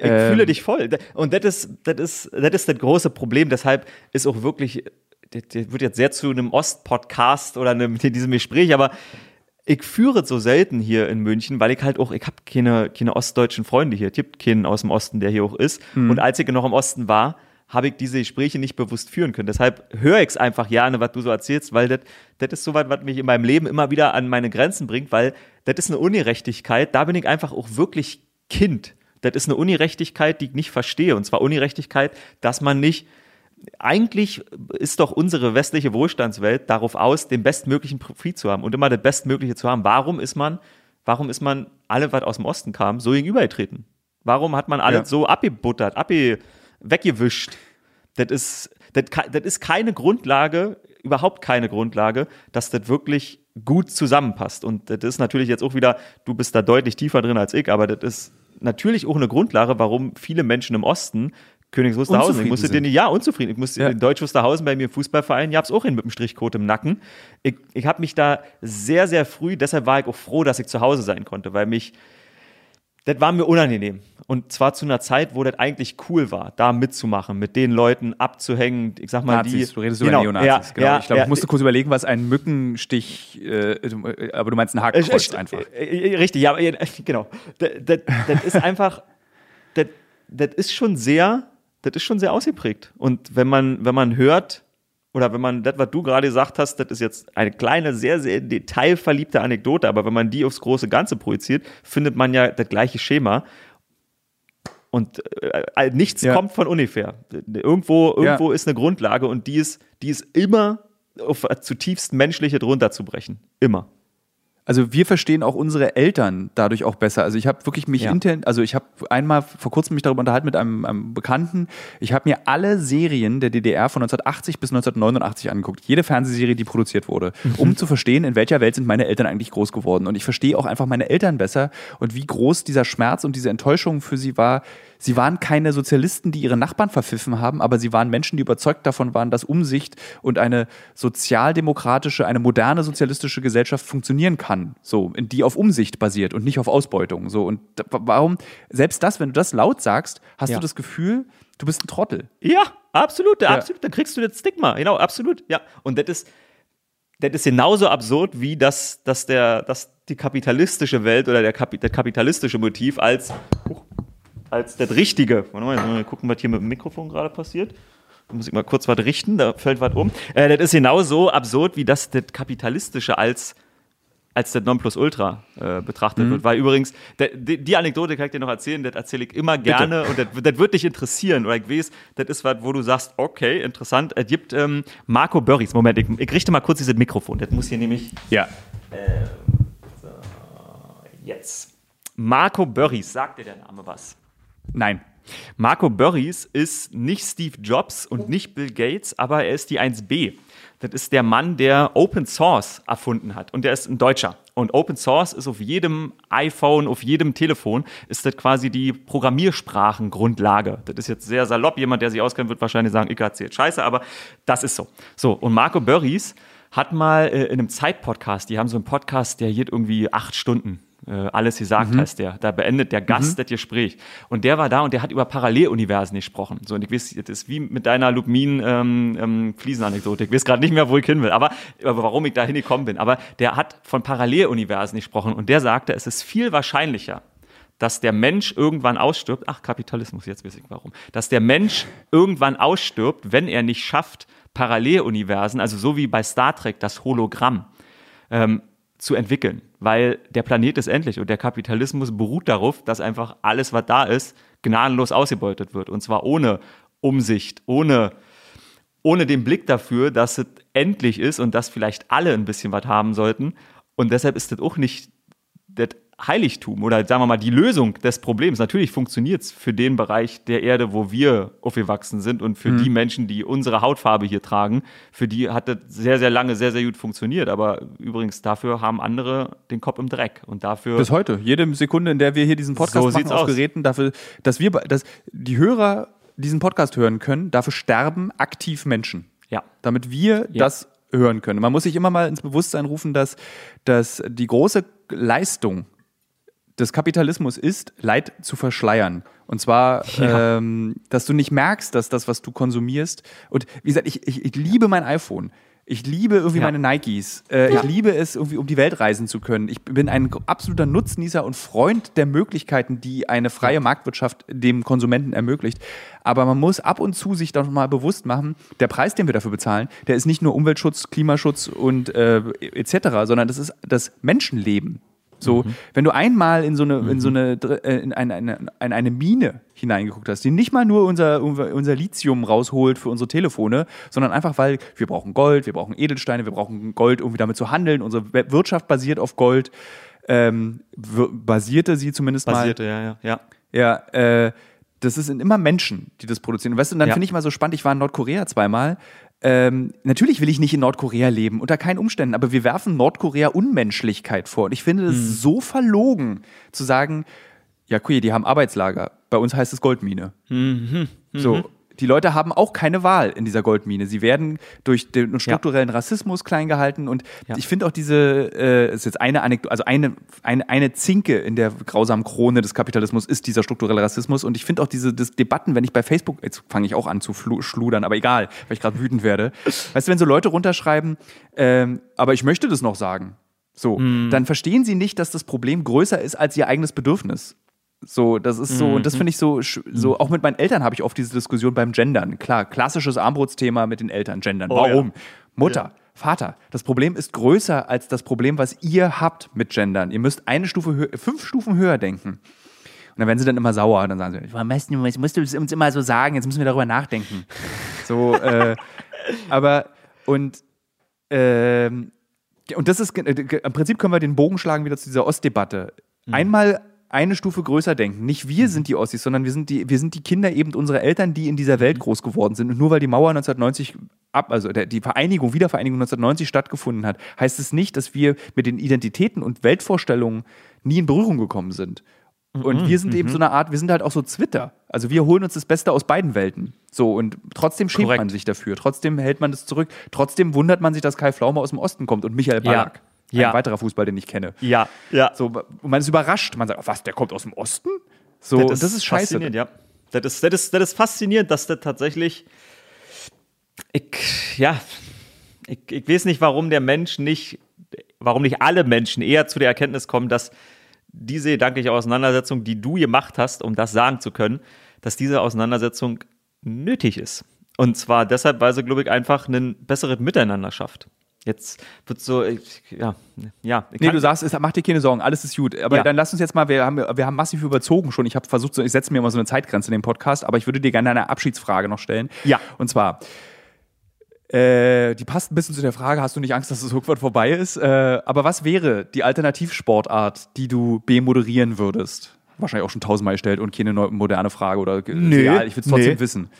ich ähm, fühle dich voll. Und das ist, das ist, das ist das große Problem. Deshalb ist auch wirklich, das wird jetzt sehr zu einem Ost-Podcast oder einem, in diesem Gespräch, aber ich führe so selten hier in München, weil ich halt auch, ich habe keine, keine ostdeutschen Freunde hier. Es gibt keinen aus dem Osten, der hier auch ist. Mhm. Und als ich noch im Osten war, habe ich diese Gespräche nicht bewusst führen können. Deshalb höre ich es einfach gerne, was du so erzählst, weil das ist so was, was mich in meinem Leben immer wieder an meine Grenzen bringt, weil das ist eine Ungerechtigkeit. Da bin ich einfach auch wirklich Kind. Das ist eine Ungerechtigkeit, die ich nicht verstehe. Und zwar Ungerechtigkeit, dass man nicht eigentlich ist doch unsere westliche Wohlstandswelt darauf aus, den bestmöglichen Profit zu haben und immer das Bestmögliche zu haben. Warum ist man, warum ist man alle, was aus dem Osten kam, so gegenübergetreten? Warum hat man alles ja. so abgebuttert, abge, weggewischt? Das ist, das, das ist keine Grundlage, überhaupt keine Grundlage, dass das wirklich gut zusammenpasst. Und das ist natürlich jetzt auch wieder, du bist da deutlich tiefer drin als ich, aber das ist natürlich auch eine Grundlage, warum viele Menschen im Osten Königs Wusterhausen. Ich musste den ja unzufrieden. Ich musste ja. in Deutsch Wusterhausen bei mir im Fußballverein, ich hab's auch hin mit dem Strichcode im Nacken. Ich, ich habe mich da sehr, sehr früh, deshalb war ich auch froh, dass ich zu Hause sein konnte, weil mich das war mir unangenehm. Und zwar zu einer Zeit, wo das eigentlich cool war, da mitzumachen, mit den Leuten abzuhängen. Ich sag mal, Nazis, die. Du redest genau, über Neonazis, ja, genau. Ja, ich glaube, ja, ich musste kurz überlegen, was ein Mückenstich, äh, aber du meinst ein Hakenkreuz einfach. Äh, richtig, ja, genau. Das, das, das ist einfach, das, das ist schon sehr, das ist schon sehr ausgeprägt. Und wenn man, wenn man hört, oder wenn man das, was du gerade gesagt hast, das ist jetzt eine kleine, sehr, sehr detailverliebte Anekdote, aber wenn man die aufs große Ganze projiziert, findet man ja das gleiche Schema. Und äh, äh nichts ja. kommt von ungefähr. Irgendwo, irgendwo ja. ist eine Grundlage und die ist, die ist immer auf zutiefst menschliche drunter zu brechen. Immer also wir verstehen auch unsere Eltern dadurch auch besser. Also ich habe wirklich mich ja. intern, also ich habe einmal vor kurzem mich darüber unterhalten mit einem, einem Bekannten. Ich habe mir alle Serien der DDR von 1980 bis 1989 angeguckt. Jede Fernsehserie, die produziert wurde, mhm. um zu verstehen, in welcher Welt sind meine Eltern eigentlich groß geworden. Und ich verstehe auch einfach meine Eltern besser und wie groß dieser Schmerz und diese Enttäuschung für sie war, sie waren keine Sozialisten, die ihre Nachbarn verpfiffen haben, aber sie waren Menschen, die überzeugt davon waren, dass Umsicht und eine sozialdemokratische, eine moderne sozialistische Gesellschaft funktionieren kann, so, die auf Umsicht basiert und nicht auf Ausbeutung, so. Und warum, selbst das, wenn du das laut sagst, hast ja. du das Gefühl, du bist ein Trottel. Ja, absolut, ja. absolut, dann kriegst du das Stigma, genau, absolut, ja. Und das ist, das ist genauso absurd wie das, dass der, dass die kapitalistische Welt oder der, Kap der kapitalistische Motiv als, uh, als das Richtige. Warte mal, mal gucken, was hier mit dem Mikrofon gerade passiert. Da muss ich mal kurz was richten, da fällt was um. Äh, das ist genauso absurd, wie das, das Kapitalistische als, als das Nonplusultra äh, betrachtet mhm. wird. Weil übrigens, der, die, die, Anekdote kann ich dir noch erzählen, das erzähle ich immer gerne Bitte. und das, das, wird dich interessieren. Oder ich weiß, das ist was, wo du sagst, okay, interessant. Es gibt ähm, Marco Börries. Moment, ich, ich, richte mal kurz dieses Mikrofon. Das muss hier nämlich. Ja. Äh, so, jetzt. Marco Börries, sagt dir der Name was? Nein. Marco Burries ist nicht Steve Jobs und nicht Bill Gates, aber er ist die 1B. Das ist der Mann, der Open Source erfunden hat. Und der ist ein Deutscher. Und Open Source ist auf jedem iPhone, auf jedem Telefon, ist das quasi die Programmiersprachengrundlage. Das ist jetzt sehr salopp. Jemand, der sich auskennt, wird wahrscheinlich sagen, ich erzählt Scheiße, aber das ist so. So, und Marco Burries hat mal äh, in einem Zeitpodcast, die haben so einen Podcast, der geht irgendwie acht Stunden alles gesagt mhm. heißt der. Da beendet der Gast mhm. das Gespräch. Und der war da und der hat über Paralleluniversen gesprochen. So, und ich weiß, das ist wie mit deiner Lubmin ähm, ähm, Fliesenanekdote. Ich weiß gerade nicht mehr, wo ich hin will, aber, aber warum ich da hingekommen bin. Aber der hat von Paralleluniversen gesprochen und der sagte, es ist viel wahrscheinlicher, dass der Mensch irgendwann ausstirbt. Ach, Kapitalismus, jetzt weiß ich warum. Dass der Mensch irgendwann ausstirbt, wenn er nicht schafft, Paralleluniversen, also so wie bei Star Trek das Hologramm, ähm, zu entwickeln, weil der Planet ist endlich und der Kapitalismus beruht darauf, dass einfach alles, was da ist, gnadenlos ausgebeutet wird. Und zwar ohne Umsicht, ohne, ohne den Blick dafür, dass es endlich ist und dass vielleicht alle ein bisschen was haben sollten. Und deshalb ist das auch nicht das Heiligtum oder sagen wir mal die Lösung des Problems. Natürlich funktioniert es für den Bereich der Erde, wo wir aufgewachsen sind und für mhm. die Menschen, die unsere Hautfarbe hier tragen, für die hat das sehr, sehr lange sehr, sehr gut funktioniert. Aber übrigens, dafür haben andere den Kopf im Dreck. Und dafür. Bis heute. Jede Sekunde, in der wir hier diesen Podcast so machen auf aus. Geräten, dafür, dass wir, dass die Hörer diesen Podcast hören können, dafür sterben aktiv Menschen. Ja. Damit wir ja. das hören können. Man muss sich immer mal ins Bewusstsein rufen, dass, dass die große Leistung des Kapitalismus ist, Leid zu verschleiern. Und zwar, ja. ähm, dass du nicht merkst, dass das, was du konsumierst, und wie gesagt, ich, ich, ich liebe mein iPhone. Ich liebe irgendwie ja. meine Nikes. Äh, ja. Ich liebe es, irgendwie um die Welt reisen zu können. Ich bin ein absoluter Nutznießer und Freund der Möglichkeiten, die eine freie Marktwirtschaft dem Konsumenten ermöglicht. Aber man muss ab und zu sich doch mal bewusst machen, der Preis, den wir dafür bezahlen, der ist nicht nur Umweltschutz, Klimaschutz und äh, etc., sondern das ist das Menschenleben. So, mhm. wenn du einmal in so eine, in so eine, äh, in eine, eine, eine, Mine hineingeguckt hast, die nicht mal nur unser, unser Lithium rausholt für unsere Telefone, sondern einfach, weil wir brauchen Gold, wir brauchen Edelsteine, wir brauchen Gold, um damit zu handeln. Unsere Wirtschaft basiert auf Gold. Ähm, basierte sie zumindest basierte, mal. Basierte, ja, ja. Ja, äh, das sind immer Menschen, die das produzieren. weißt du, und dann ja. finde ich mal so spannend, ich war in Nordkorea zweimal ähm, natürlich will ich nicht in Nordkorea leben, unter keinen Umständen, aber wir werfen Nordkorea Unmenschlichkeit vor. Und ich finde es mhm. so verlogen zu sagen, ja, okay, die haben Arbeitslager. Bei uns heißt es Goldmine. Mhm. Mhm. So, die Leute haben auch keine Wahl in dieser Goldmine. Sie werden durch den strukturellen. Rassismus klein gehalten und ja. ich finde auch diese, äh, ist jetzt eine Anekdote, also eine, eine, eine Zinke in der grausamen Krone des Kapitalismus ist dieser strukturelle Rassismus und ich finde auch diese das Debatten, wenn ich bei Facebook, jetzt fange ich auch an zu schludern, aber egal, weil ich gerade wütend werde. Weißt du, wenn so Leute runterschreiben, ähm, aber ich möchte das noch sagen. So, mhm. dann verstehen sie nicht, dass das Problem größer ist als ihr eigenes Bedürfnis. So, das ist so, mhm. und das finde ich so, so, mhm. auch mit meinen Eltern habe ich oft diese Diskussion beim Gendern. Klar, klassisches Armbrutsthema mit den Eltern, Gendern. Oh, Warum? Ja. Mutter, ja. Vater, das Problem ist größer als das Problem, was ihr habt mit Gendern. Ihr müsst eine Stufe, fünf Stufen höher denken. Und dann werden sie dann immer sauer. Dann sagen sie, warum musst du, musst du es uns immer so sagen? Jetzt müssen wir darüber nachdenken. So, äh, aber, und, äh, und das ist, äh, im Prinzip können wir den Bogen schlagen wieder zu dieser Ostdebatte. Mhm. Einmal eine Stufe größer denken. Nicht wir sind die Ossis, sondern wir sind die, wir sind die Kinder eben unserer Eltern, die in dieser Welt mhm. groß geworden sind. Und nur weil die Mauer 1990 ab, also die Vereinigung, Wiedervereinigung 1990 stattgefunden hat, heißt es nicht, dass wir mit den Identitäten und Weltvorstellungen nie in Berührung gekommen sind. Und mhm, wir sind eben mhm. so eine Art, wir sind halt auch so Twitter. Also wir holen uns das Beste aus beiden Welten. So, und trotzdem schämt Korrekt. man sich dafür. Trotzdem hält man das zurück. Trotzdem wundert man sich, dass Kai Flaume aus dem Osten kommt und Michael Ballack. Ja. Ja. Ein weiterer Fußball, den ich kenne. Ja, ja. So, und man ist überrascht. Man sagt, was, der kommt aus dem Osten? So, das ist, das ist scheiße. Ja. Das ist, das, ist, das ist faszinierend, dass der tatsächlich. Ich, ja, ich, ich weiß nicht, warum der Mensch nicht, warum nicht alle Menschen eher zu der Erkenntnis kommen, dass diese gedankliche Auseinandersetzung, die du gemacht hast, um das sagen zu können, dass diese Auseinandersetzung nötig ist. Und zwar deshalb, weil sie, glaube ich, einfach ein besseres Miteinander schafft. Jetzt wird so, ich, ja, ja. Nee, du sagst, mach dir keine Sorgen, alles ist gut. Aber ja. dann lass uns jetzt mal, wir haben, wir haben massiv überzogen schon. Ich habe versucht, ich setze mir immer so eine Zeitgrenze in den Podcast, aber ich würde dir gerne eine Abschiedsfrage noch stellen. Ja. Und zwar, äh, die passt ein bisschen zu der Frage, hast du nicht Angst, dass es irgendwann vorbei ist? Äh, aber was wäre die Alternativsportart, die du B-moderieren würdest? Wahrscheinlich auch schon tausendmal gestellt und keine moderne Frage oder nee, egal, ich will es trotzdem nee. wissen.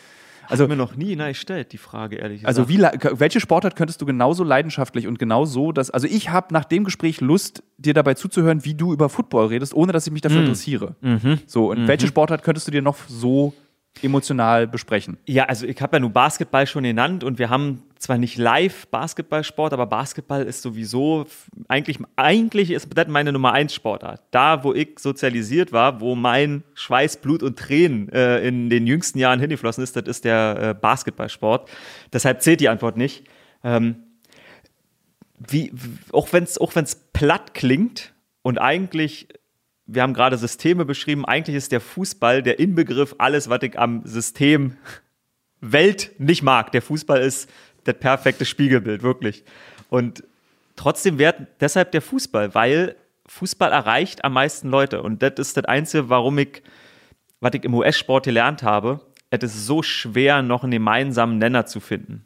Also mir noch nie nein, stellt die Frage ehrlich also gesagt. Also wie welche Sportart könntest du genauso leidenschaftlich und genau so, dass also ich habe nach dem Gespräch Lust dir dabei zuzuhören, wie du über Football redest, ohne dass ich mich dafür mhm. interessiere. Mhm. So und mhm. welche Sportart könntest du dir noch so emotional besprechen? Ja, also ich habe ja nur Basketball schon genannt und wir haben zwar nicht live Basketballsport, aber Basketball ist sowieso eigentlich, eigentlich ist das meine Nummer eins Sportart. Da, wo ich sozialisiert war, wo mein Schweiß, Blut und Tränen äh, in den jüngsten Jahren hingeflossen ist, das ist der äh, Basketballsport. Deshalb zählt die Antwort nicht. Ähm, wie, auch wenn es auch wenn's platt klingt und eigentlich wir haben gerade Systeme beschrieben. Eigentlich ist der Fußball der Inbegriff alles, was ich am System Welt nicht mag. Der Fußball ist das perfekte Spiegelbild, wirklich. Und trotzdem wert deshalb der Fußball, weil Fußball erreicht am meisten Leute. Und das ist das Einzige, warum ich, was ich im US-Sport gelernt habe, es ist so schwer, noch einen gemeinsamen Nenner zu finden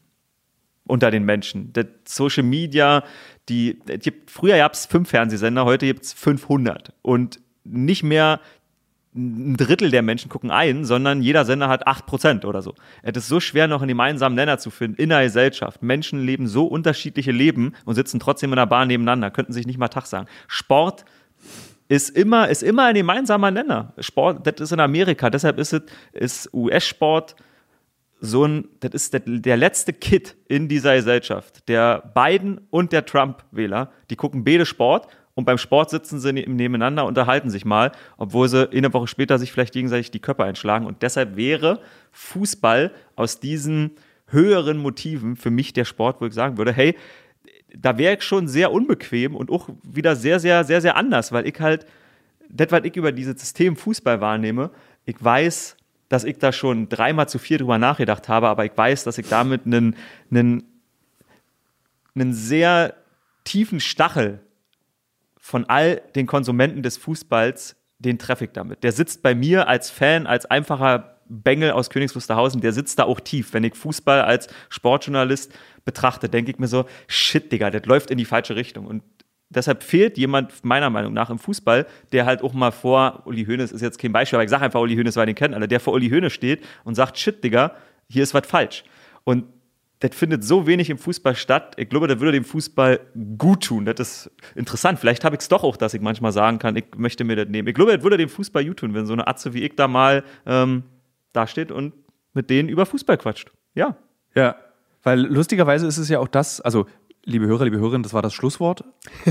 unter den Menschen. Das Social Media, die, die früher gab es fünf Fernsehsender, heute gibt es 500. Und nicht mehr ein Drittel der Menschen gucken ein, sondern jeder Sender hat 8% oder so. Es ist so schwer, noch einen gemeinsamen Nenner zu finden in der Gesellschaft. Menschen leben so unterschiedliche Leben und sitzen trotzdem in der Bahn nebeneinander, könnten sich nicht mal Tag sagen. Sport ist immer, ist immer ein gemeinsamer Nenner. Sport, das ist in Amerika, deshalb ist es, ist US-Sport so ein, das ist der, letzte Kid in dieser Gesellschaft. Der Biden und der Trump-Wähler, die gucken beide Sport und beim Sport sitzen sie ne-, nebeneinander, unterhalten sich mal, obwohl sie eine Woche später sich vielleicht gegenseitig die Köpfe einschlagen. Und deshalb wäre Fußball aus diesen höheren Motiven für mich der Sport, wo ich sagen würde, hey, da wäre ich schon sehr unbequem und auch wieder sehr, sehr, sehr, sehr anders, weil ich halt, das, was ich über dieses System Fußball wahrnehme, ich weiß, dass ich da schon dreimal zu viel drüber nachgedacht habe, aber ich weiß, dass ich damit einen, einen, einen sehr tiefen Stachel von all den Konsumenten des Fußballs, den treffe ich damit. Der sitzt bei mir als Fan, als einfacher Bengel aus Königs Wusterhausen, der sitzt da auch tief. Wenn ich Fußball als Sportjournalist betrachte, denke ich mir so, shit, Digga, das läuft in die falsche Richtung. Und deshalb fehlt jemand meiner Meinung nach im Fußball, der halt auch mal vor, Uli Hoeneß ist jetzt kein Beispiel, aber ich sage einfach Uli Hoeneß, weil den kennen alle, der vor Uli Hoeneß steht und sagt, shit, Digga, hier ist was falsch. Und das findet so wenig im Fußball statt. Ich glaube, das würde dem Fußball gut tun. Das ist interessant. Vielleicht habe ich es doch auch, dass ich manchmal sagen kann, ich möchte mir das nehmen. Ich glaube, das würde dem Fußball gut tun, wenn so eine Atze wie ich da mal ähm, dasteht und mit denen über Fußball quatscht. Ja. Ja, weil lustigerweise ist es ja auch das, also liebe Hörer, liebe Hörerinnen, das war das Schlusswort,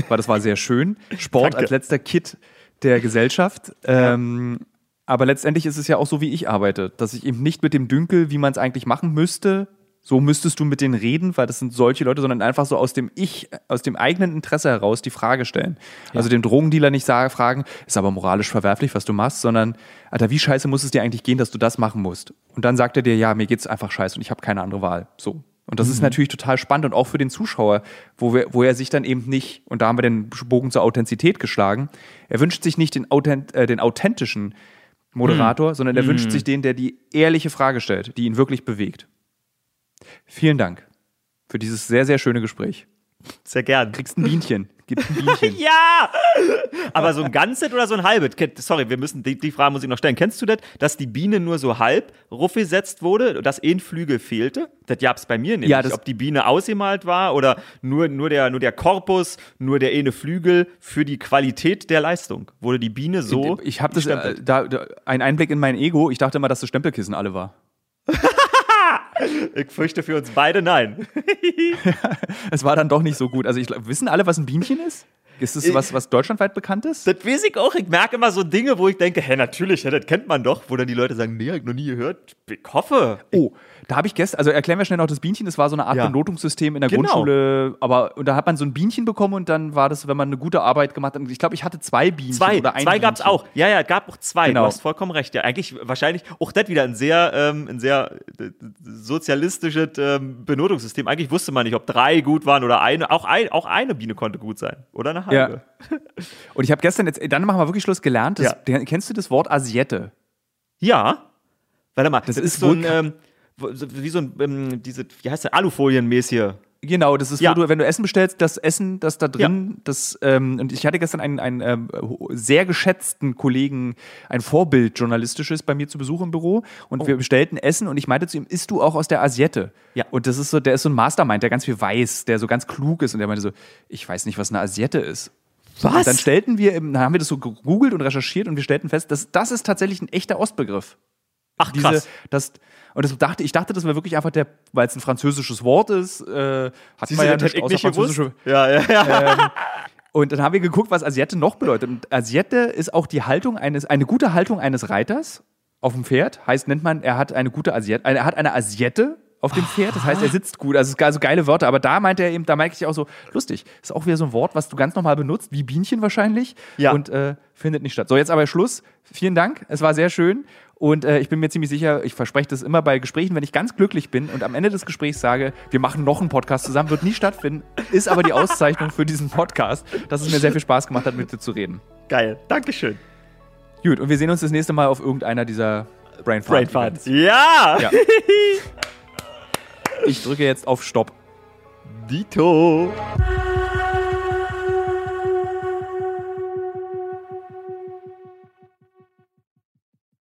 weil das war sehr schön. Sport als letzter Kit der Gesellschaft. Ja. Ähm, aber letztendlich ist es ja auch so, wie ich arbeite, dass ich eben nicht mit dem Dünkel, wie man es eigentlich machen müsste, so müsstest du mit denen reden, weil das sind solche Leute, sondern einfach so aus dem Ich, aus dem eigenen Interesse heraus die Frage stellen. Ja. Also dem Drogendealer nicht sagen, fragen, ist aber moralisch verwerflich, was du machst, sondern, Alter, wie scheiße muss es dir eigentlich gehen, dass du das machen musst? Und dann sagt er dir, ja, mir geht's einfach scheiße und ich habe keine andere Wahl. So. Und das mhm. ist natürlich total spannend und auch für den Zuschauer, wo, wir, wo er sich dann eben nicht, und da haben wir den Bogen zur Authentizität geschlagen, er wünscht sich nicht den, Authent, äh, den authentischen Moderator, mhm. sondern er mhm. wünscht sich den, der die ehrliche Frage stellt, die ihn wirklich bewegt. Vielen Dank für dieses sehr, sehr schöne Gespräch. Sehr gern. Kriegst ein Bienchen. Gibt ein Bienchen. ja! Aber so ein ganzes oder so ein halbes? Sorry, wir müssen, die, die, Frage muss ich noch stellen. Kennst du das, dass die Biene nur so halb rufgesetzt wurde, dass ein Flügel fehlte? Das gab es bei mir nicht. Ja, Ob die Biene ausgemalt war oder nur, nur, der, nur der Korpus, nur der eine Flügel für die Qualität der Leistung. Wurde die Biene so. Ich habe das, äh, da, da, ein Einblick in mein Ego. Ich dachte immer, dass das Stempelkissen alle war. Ich fürchte für uns beide nein. es war dann doch nicht so gut. Also ich, wissen alle, was ein Bienchen ist? Ist das was, was deutschlandweit bekannt ist? Das weiß ich auch. Ich merke immer so Dinge, wo ich denke, hä, natürlich, das kennt man doch. Wo dann die Leute sagen, nee, hab ich noch nie gehört. Ich hoffe. Oh, da habe ich gestern, also erklären wir schnell noch das Bienchen, das war so eine Art ja. Benotungssystem in der genau. Grundschule, aber und da hat man so ein Bienchen bekommen und dann war das, wenn man eine gute Arbeit gemacht hat. Ich glaube, ich hatte zwei Bienchen zwei, oder ein Zwei gab es auch. Ja, ja, es gab auch zwei. Genau. Du hast vollkommen recht. Ja, eigentlich wahrscheinlich auch das wieder ein sehr, ähm, ein sehr sozialistisches ähm, Benotungssystem. Eigentlich wusste man nicht, ob drei gut waren oder eine. Auch, ein, auch eine Biene konnte gut sein. Oder eine halbe. Ja. Und ich habe gestern jetzt, dann machen wir wirklich Schluss gelernt. Das, ja. Kennst du das Wort Asiette? Ja. Warte mal, das, das ist so ein, ähm, wie so ein, ähm, diese, wie heißt der, Alufolienmäßig. Genau, das ist, ja. du, wenn du Essen bestellst, das Essen, das da drin, ja. das, ähm, und ich hatte gestern einen, einen ähm, sehr geschätzten Kollegen, ein Vorbild journalistisches bei mir zu Besuch im Büro und oh. wir bestellten Essen und ich meinte zu ihm, isst du auch aus der Asiette? Ja. Und das ist so, der ist so ein Mastermind, der ganz viel weiß, der so ganz klug ist und der meinte so, ich weiß nicht, was eine Asiette ist. Was? Und dann stellten wir, dann haben wir das so gegoogelt und recherchiert und wir stellten fest, dass das ist tatsächlich ein echter Ostbegriff. Ach krass. Diese, das, und das dachte, ich dachte, das wäre wirklich einfach der, weil es ein französisches Wort ist, äh, hat Siehst man ja nicht außer französische. Ja, ja, ja. Ähm, und dann haben wir geguckt, was Asiette noch bedeutet. Und Asiette ist auch die Haltung eines, eine gute Haltung eines Reiters auf dem Pferd. Heißt, nennt man, er hat eine gute Asiette, er hat eine Asiette auf dem Pferd. Das heißt, er sitzt gut. Also, also geile Wörter. Aber da meinte er eben, da merke ich auch so, lustig. Ist auch wieder so ein Wort, was du ganz normal benutzt, wie Bienchen wahrscheinlich. Ja. Und äh, findet nicht statt. So, jetzt aber Schluss. Vielen Dank. Es war sehr schön. Und äh, ich bin mir ziemlich sicher, ich verspreche das immer bei Gesprächen, wenn ich ganz glücklich bin und am Ende des Gesprächs sage, wir machen noch einen Podcast zusammen, wird nie stattfinden, ist aber die Auszeichnung für diesen Podcast, dass es mir sehr viel Spaß gemacht hat, mit dir zu reden. Geil. Dankeschön. Gut, und wir sehen uns das nächste Mal auf irgendeiner dieser Brainfart. Brainfart. Ja! ja. Ich drücke jetzt auf Stopp. Dito.